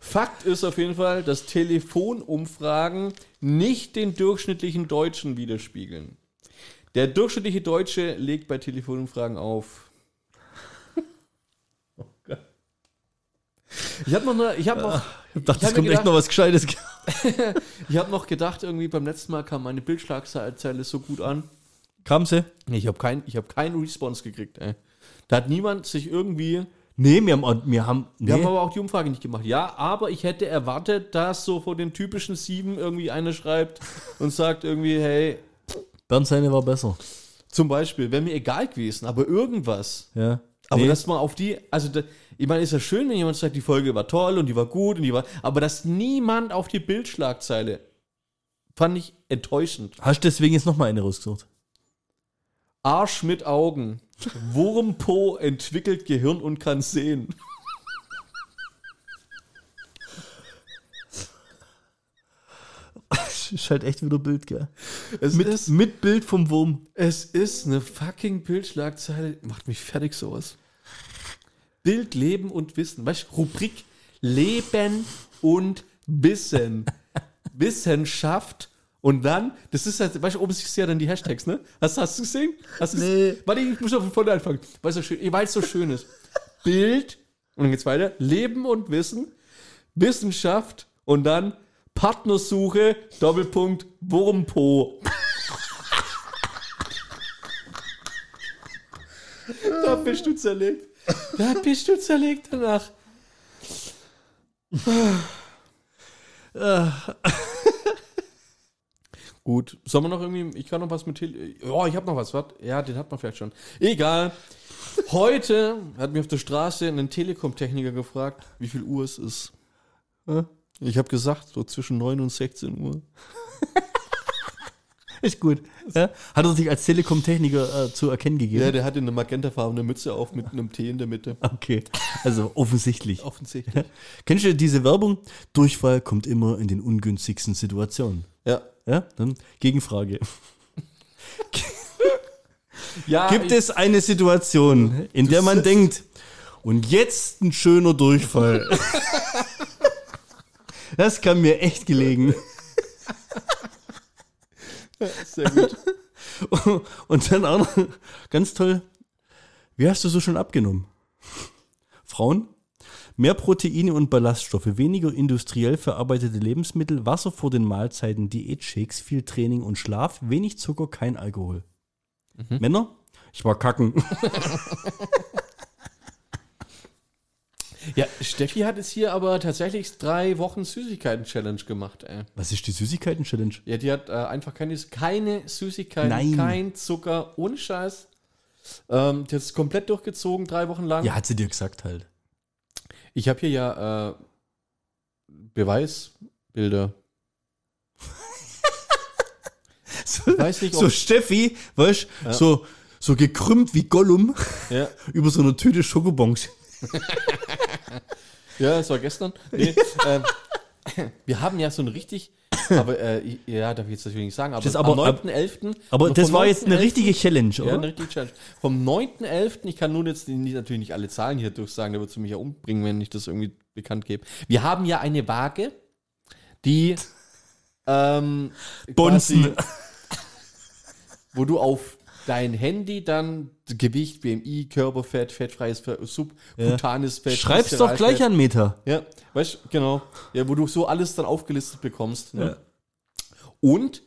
Fakt ist auf jeden Fall, dass Telefonumfragen nicht den durchschnittlichen Deutschen widerspiegeln. Der durchschnittliche Deutsche legt bei Telefonumfragen auf. Ich habe noch, eine, ich habe noch, Ich dachte, Ich hab es kommt mir echt gedacht- noch was Gescheites. ich habe noch gedacht, irgendwie beim letzten Mal kam meine Bildschlagzeile so gut an. Kam sie? Nee, ich habe kein, ich hab keinen Response gekriegt, ey. Da hat niemand sich irgendwie. Nee, wir haben, wir haben, nee. Wir haben aber auch die Umfrage nicht gemacht. Ja, aber ich hätte erwartet, dass so vor den typischen sieben irgendwie einer schreibt und sagt irgendwie, hey, Bernd seine war besser. zum Beispiel, wäre mir egal gewesen, aber irgendwas. Ja. Aber nee. dass man auf die, also da, Ich meine, ist ja schön, wenn jemand sagt, die Folge war toll und die war gut und die war. Aber dass niemand auf die Bildschlagzeile fand ich enttäuschend. Hast du deswegen jetzt nochmal eine rausgesucht? Arsch mit Augen. Wurmpo entwickelt Gehirn und kann sehen. ist halt echt wieder Bild, gell? Es Mit, ist, mit Bild vom Wurm. es ist eine fucking Bildschlagzeile. Macht mich fertig sowas. Bild, Leben und Wissen. Weißt du, Rubrik Leben und Wissen. Wissenschaft. Und dann, das ist halt, weißt du, oben siehst du ja dann die Hashtags, ne? Hast, hast du gesehen? Hast Nee. Warte, ich muss von vorne anfangen. Weil es so schön, weil es so schön ist. Bild, und dann geht's weiter. Leben und Wissen. Wissenschaft und dann Partnersuche, Doppelpunkt, Wurmpo. da bist du zerlegt. Da bist du zerlegt danach. Gut, sollen wir noch irgendwie, ich kann noch was mit Oh, ich habe noch was, was? Ja, den hat man vielleicht schon. Egal. Heute hat mir auf der Straße ein Telekom-Techniker gefragt, wie viel Uhr es ist. Ja? Ich habe gesagt, so zwischen 9 und 16 Uhr. Ist gut. Ja? Hat er sich als Telekom-Techniker äh, zu erkennen gegeben? Ja, der hatte eine magentafarbene Mütze auf mit einem T in der Mitte. Okay, also offensichtlich. Offensichtlich. Kennst du diese Werbung? Durchfall kommt immer in den ungünstigsten Situationen. Ja. Ja, dann Gegenfrage. ja Gibt es eine Situation, in der man denkt, und jetzt ein schöner Durchfall? das kam mir echt gelegen. Sehr gut. Und dann auch noch, ganz toll, wie hast du so schon abgenommen? Frauen? Mehr Proteine und Ballaststoffe, weniger industriell verarbeitete Lebensmittel, Wasser vor den Mahlzeiten, Diätshakes, viel Training und Schlaf, wenig Zucker, kein Alkohol. Männer? Ich war kacken. Ja, Steffi hat es hier aber tatsächlich drei Wochen Süßigkeiten-Challenge gemacht, ey. Was ist die Süßigkeiten-Challenge? Ja, die hat äh, einfach keine, keine Süßigkeiten, Nein. kein Zucker, ohne Scheiß. Ähm, die hat es komplett durchgezogen, drei Wochen lang. Ja, hat sie dir gesagt halt. Ich habe hier ja äh, Beweisbilder. So, weiß nicht, so Steffi, weißt so, so gekrümmt wie Gollum Ja, über so einer Tüte Schokobons. ja das war gestern. Nee, ähm, wir haben ja so ein richtig, aber äh, ja, darf ich jetzt natürlich nicht sagen, aber, Das aber- am 9.11. Aber das war jetzt eine 9.11. richtige Challenge, Ja, oder? eine richtige Challenge. Vom 9.11., ich kann nun jetzt nicht, natürlich nicht alle Zahlen hier durchsagen, da würdest du mich ja umbringen, wenn ich das irgendwie bekannt gebe. Wir haben ja eine Waage, die ähm, Bonzen. quasi, wo du auf dein Handy dann Gewicht, BMI, Körperfett, fettfreies Fett, subkutanes Fett. Schreib's doch gleich an Meter. Ja, weißt du, genau. Ja, wo du so alles dann aufgelistet bekommst. Ne? Und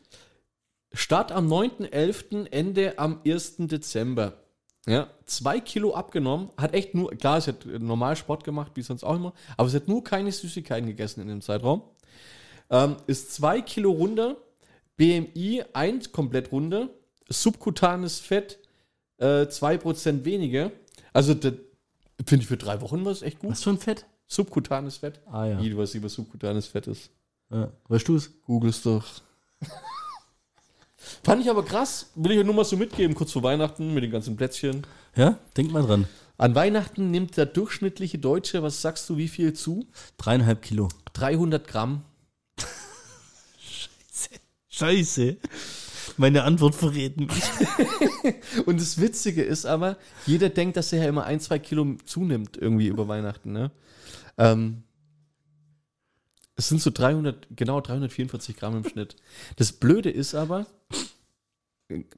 Start am 9.11., Ende am 1. Dezember. Ja, zwei Kilo abgenommen, hat echt nur, klar, sie hat normal Sport gemacht, wie sonst auch immer, aber sie hat nur keine Süßigkeiten gegessen in dem Zeitraum. Ähm, ist zwei Kilo runter, BMI 1 komplett runter, subkutanes Fett äh, 2% weniger. Also, das finde ich für drei Wochen war es echt gut. Was für ein Fett? Subkutanes Fett. Ah ja. Wie, du weißt, was subkutanes Fett ist. ja. Weißt du es? Googles doch. Fand ich aber krass. Will ich ja nur mal so mitgeben, kurz vor Weihnachten mit den ganzen Plätzchen. Ja, denk mal dran. An Weihnachten nimmt der durchschnittliche Deutsche, was sagst du, wie viel zu? Dreieinhalb Kilo. 300 Gramm. Scheiße. Meine Antwort verrät mich. Und das Witzige ist aber, jeder denkt, dass er ja immer ein, zwei Kilo zunimmt irgendwie über Weihnachten. Ne? Ähm, es sind so 300, genau 344 Gramm im Schnitt. Das Blöde ist aber,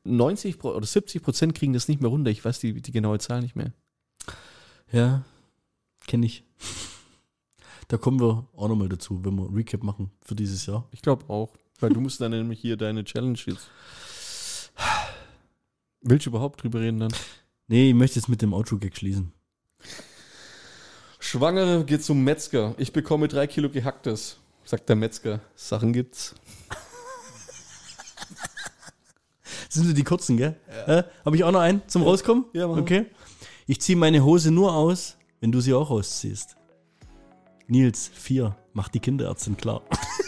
90 Pro- oder 70 Prozent kriegen das nicht mehr runter. Ich weiß die, die genaue Zahl nicht mehr. Ja, kenne ich. Da kommen wir auch nochmal dazu, wenn wir Recap machen für dieses Jahr. Ich glaube auch. Weil du musst dann nämlich hier deine Challenge jetzt. Willst du überhaupt drüber reden dann? Nee, ich möchte jetzt mit dem Outro-Gag schließen. Schwangere geht zum Metzger. Ich bekomme drei Kilo gehacktes. Sagt der Metzger. Sachen gibt's. Sind so die kurzen, gell? Ja. Habe ich auch noch einen zum Rauskommen? Ja, mach mal. Okay. Ich ziehe meine Hose nur aus, wenn du sie auch ausziehst. Nils, vier, mach die Kinderärztin klar.